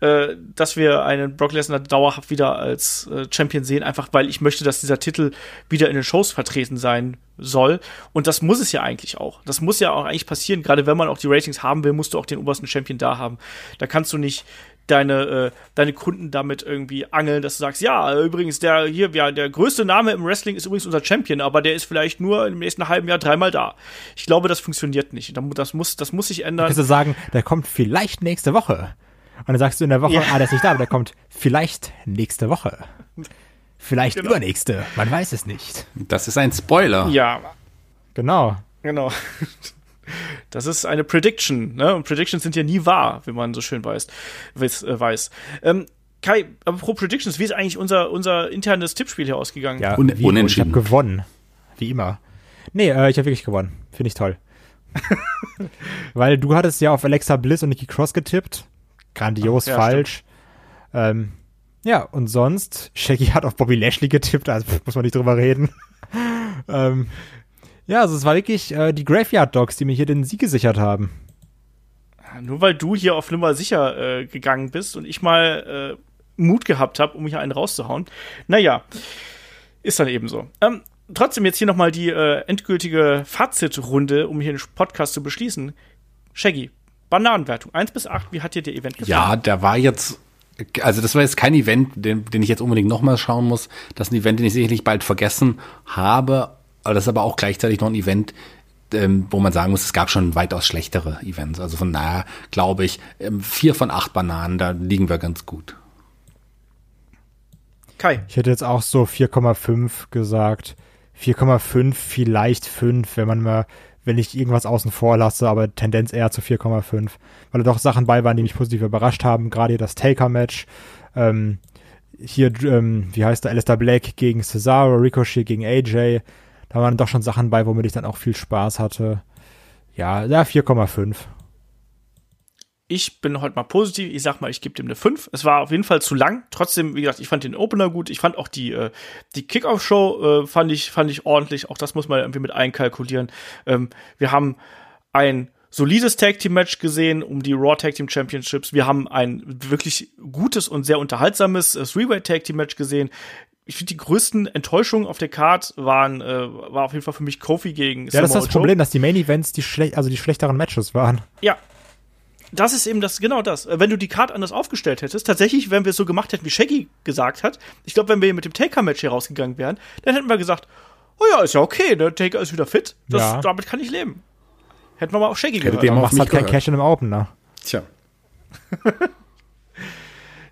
S2: äh, dass wir einen Brock Lesnar dauerhaft wieder als äh, Champion sehen, einfach weil ich möchte, dass dieser Titel wieder in den Shows vertreten sein soll. Und das muss es ja eigentlich auch. Das muss ja auch eigentlich passieren. Gerade wenn man auch die Ratings haben will, musst du auch den obersten Champion da haben. Da kannst du nicht deine, äh, deine Kunden damit irgendwie angeln, dass du sagst, ja, übrigens, der hier, ja, der größte Name im Wrestling ist übrigens unser Champion, aber der ist vielleicht nur im nächsten halben Jahr dreimal da. Ich glaube, das funktioniert nicht. Das muss, das muss sich ändern.
S4: kannst du sagen, der kommt vielleicht nächste Woche. Und dann sagst du in der Woche,
S2: Ja.
S4: ah, der ist nicht da, aber der kommt vielleicht nächste Woche. Vielleicht
S2: Genau.
S4: übernächste. Man weiß es nicht.
S3: Das ist ein Spoiler.
S2: Ja,
S4: Genau.
S2: Genau. Das ist eine Prediction, ne? Und Predictions sind ja nie wahr, wie man so schön weiß. weiß, äh, weiß. Ähm, Kai, aber pro Predictions, wie ist eigentlich unser, unser internes Tippspiel hier ausgegangen?
S4: Ja,
S3: Un-
S4: wie, ich
S3: unentschieden.
S4: habe gewonnen. Wie immer. Nee, äh, ich habe wirklich gewonnen. Finde ich toll. Weil du hattest ja auf Alexa Bliss und Nikki Cross getippt. Grandios
S2: Ja,
S4: falsch. Ähm, ja, und sonst, Shaggy hat auf Bobby Lashley getippt, also muss man nicht drüber reden. ähm, ja, also es war wirklich äh, die Graveyard Dogs, die mir hier den Sieg gesichert haben.
S2: Nur weil du hier auf Nummer sicher äh, gegangen bist und ich mal äh, Mut gehabt habe, um hier einen rauszuhauen. Naja, ist dann eben so. Ähm, trotzdem jetzt hier nochmal die äh, endgültige Fazitrunde, um hier den Podcast zu beschließen. Shaggy, Bananenwertung 1 bis 8, wie hat dir der Event gefallen?
S3: Ja, der war jetzt, also das war jetzt kein Event, den, den ich jetzt unbedingt nochmal schauen muss. Das ist ein Event, den ich sicherlich bald vergessen habe. Aber das ist aber auch gleichzeitig noch ein Event, ähm, wo man sagen muss, es gab schon weitaus schlechtere Events. Also von daher glaube ich, ähm, vier von acht Bananen, da liegen wir ganz gut.
S2: Kai,
S4: Ich hätte jetzt auch so 4,5 gesagt. 4,5, vielleicht 5, wenn man mal, wenn ich irgendwas außen vor lasse, aber Tendenz eher zu 4,5. Weil da doch Sachen bei waren, die mich positiv überrascht haben. Gerade hier das Taker-Match. Ähm, hier, ähm, wie heißt der, Alistair Black gegen Cesaro, Ricochet gegen AJ. Da waren doch schon Sachen bei, womit ich dann auch viel Spaß hatte. Ja, ja 4,5.
S2: Ich bin heute mal positiv. Ich sag mal, ich gebe dem eine 5. Es war auf jeden Fall zu lang. Trotzdem, wie gesagt, ich fand den Opener gut. Ich fand auch die, äh, die Kickoff-Show äh, fand, ich, fand ich ordentlich. Auch das muss man irgendwie mit einkalkulieren. Ähm, wir haben ein solides Tag Team Match gesehen um die Raw Tag Team Championships. Wir haben ein wirklich gutes und sehr unterhaltsames äh, Three-Way Tag Team Match gesehen. Ich finde, die größten Enttäuschungen auf der Card waren, äh, war auf jeden Fall für mich Kofi gegen
S4: Ja, das ist das Problem, dass die Main Events die schlecht, also die schlechteren Matches waren.
S2: Ja, das ist eben das, genau das. Wenn du die Card anders aufgestellt hättest, tatsächlich, wenn wir es so gemacht hätten, wie Shaggy gesagt hat, ich glaube, wenn wir mit dem Taker-Match hier rausgegangen wären, dann hätten wir gesagt, oh ja, ist ja okay, der Taker ist wieder fit, das,
S4: Ja.
S2: damit kann ich leben. Hätten wir mal auf Shaggy
S3: Hätte
S2: gehört.
S3: dem
S4: macht
S3: mich
S4: halt kein. Cash in einem Opener.
S3: Tja.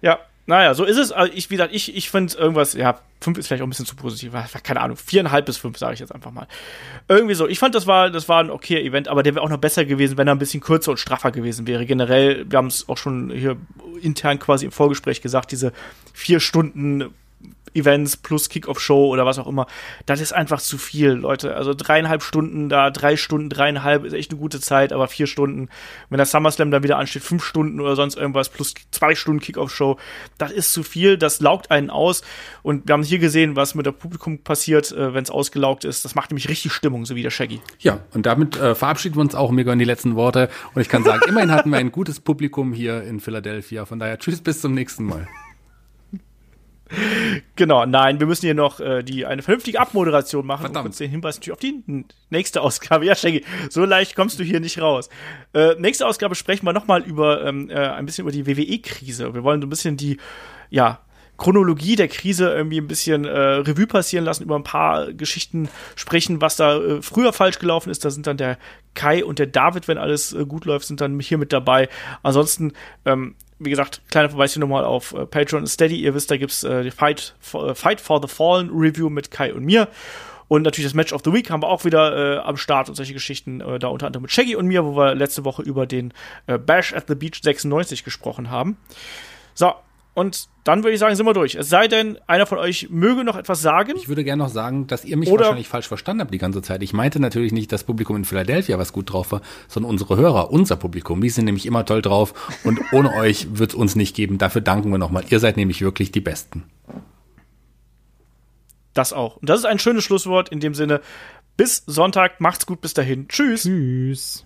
S2: Ja, naja, so ist es. Also ich, wie gesagt, ich, ich finde irgendwas, ja, fünf ist vielleicht auch ein bisschen zu positiv. Keine Ahnung, viereinhalb bis fünf, sage ich jetzt einfach mal. Irgendwie so. Ich fand, das war, das war ein okay Event, aber der wäre auch noch besser gewesen, wenn er ein bisschen kürzer und straffer gewesen wäre. Generell, wir haben es auch schon hier intern quasi im Vorgespräch gesagt, diese vier Stunden Events plus Kickoff-Show oder was auch immer, das ist einfach zu viel, Leute. Also dreieinhalb Stunden da, drei Stunden, dreieinhalb ist echt eine gute Zeit, aber vier Stunden, wenn der SummerSlam dann wieder ansteht, fünf Stunden oder sonst irgendwas plus zwei Stunden Kickoff-Show, das ist zu viel, das laugt einen aus. Und wir haben hier gesehen, was mit dem Publikum passiert, äh, wenn es ausgelaugt ist. Das macht nämlich richtig Stimmung, so wie der Shaggy.
S3: Ja, und damit äh, verabschieden wir uns auch. Mir gehören die letzten Worte. Und ich kann sagen, immerhin hatten wir ein gutes Publikum hier in Philadelphia. Von daher, tschüss, bis zum nächsten Mal.
S2: Genau, nein, wir müssen hier noch äh, die eine vernünftige Abmoderation machen
S3: Verdammt.
S2: und kurz den Hinweis natürlich auf die nächste Ausgabe. Ja, Shaggy, so leicht kommst du hier nicht raus. Äh, nächste Ausgabe sprechen wir nochmal über ähm, äh, ein bisschen über die WWE-Krise. Wir wollen so ein bisschen die, ja, Chronologie der Krise irgendwie ein bisschen äh, Revue passieren lassen, über ein paar Geschichten sprechen, was da äh, früher falsch gelaufen ist. Da sind dann der Kai und der David, wenn alles äh, gut läuft, sind dann hier mit dabei. Ansonsten, ähm, wie gesagt, kleiner Verweis hier nochmal auf äh, Patreon Steady. Ihr wisst, da gibt's äh, die Fight for, äh, Fight for the Fallen Review mit Kai und mir. Und natürlich das Match of the Week haben wir auch wieder äh, am Start und solche Geschichten, äh, da unter anderem mit Shaggy und mir, wo wir letzte Woche über den äh, Bash at the Beach 96 gesprochen haben. So, und dann würde ich sagen, sind wir durch. Es sei denn, einer von euch möge noch etwas sagen.
S3: Ich würde gerne noch sagen, dass ihr mich
S2: Oder-
S3: wahrscheinlich falsch verstanden habt die ganze Zeit. Ich meinte natürlich nicht das Publikum in Philadelphia, was gut drauf war, sondern unsere Hörer, unser Publikum. Die sind nämlich immer toll drauf und ohne euch wird es uns nicht geben. Dafür danken wir nochmal. Ihr seid nämlich wirklich die Besten.
S2: Das auch. Und das ist ein schönes Schlusswort in dem Sinne. Bis Sonntag, macht's gut, bis dahin. Tschüss.
S4: Tschüss.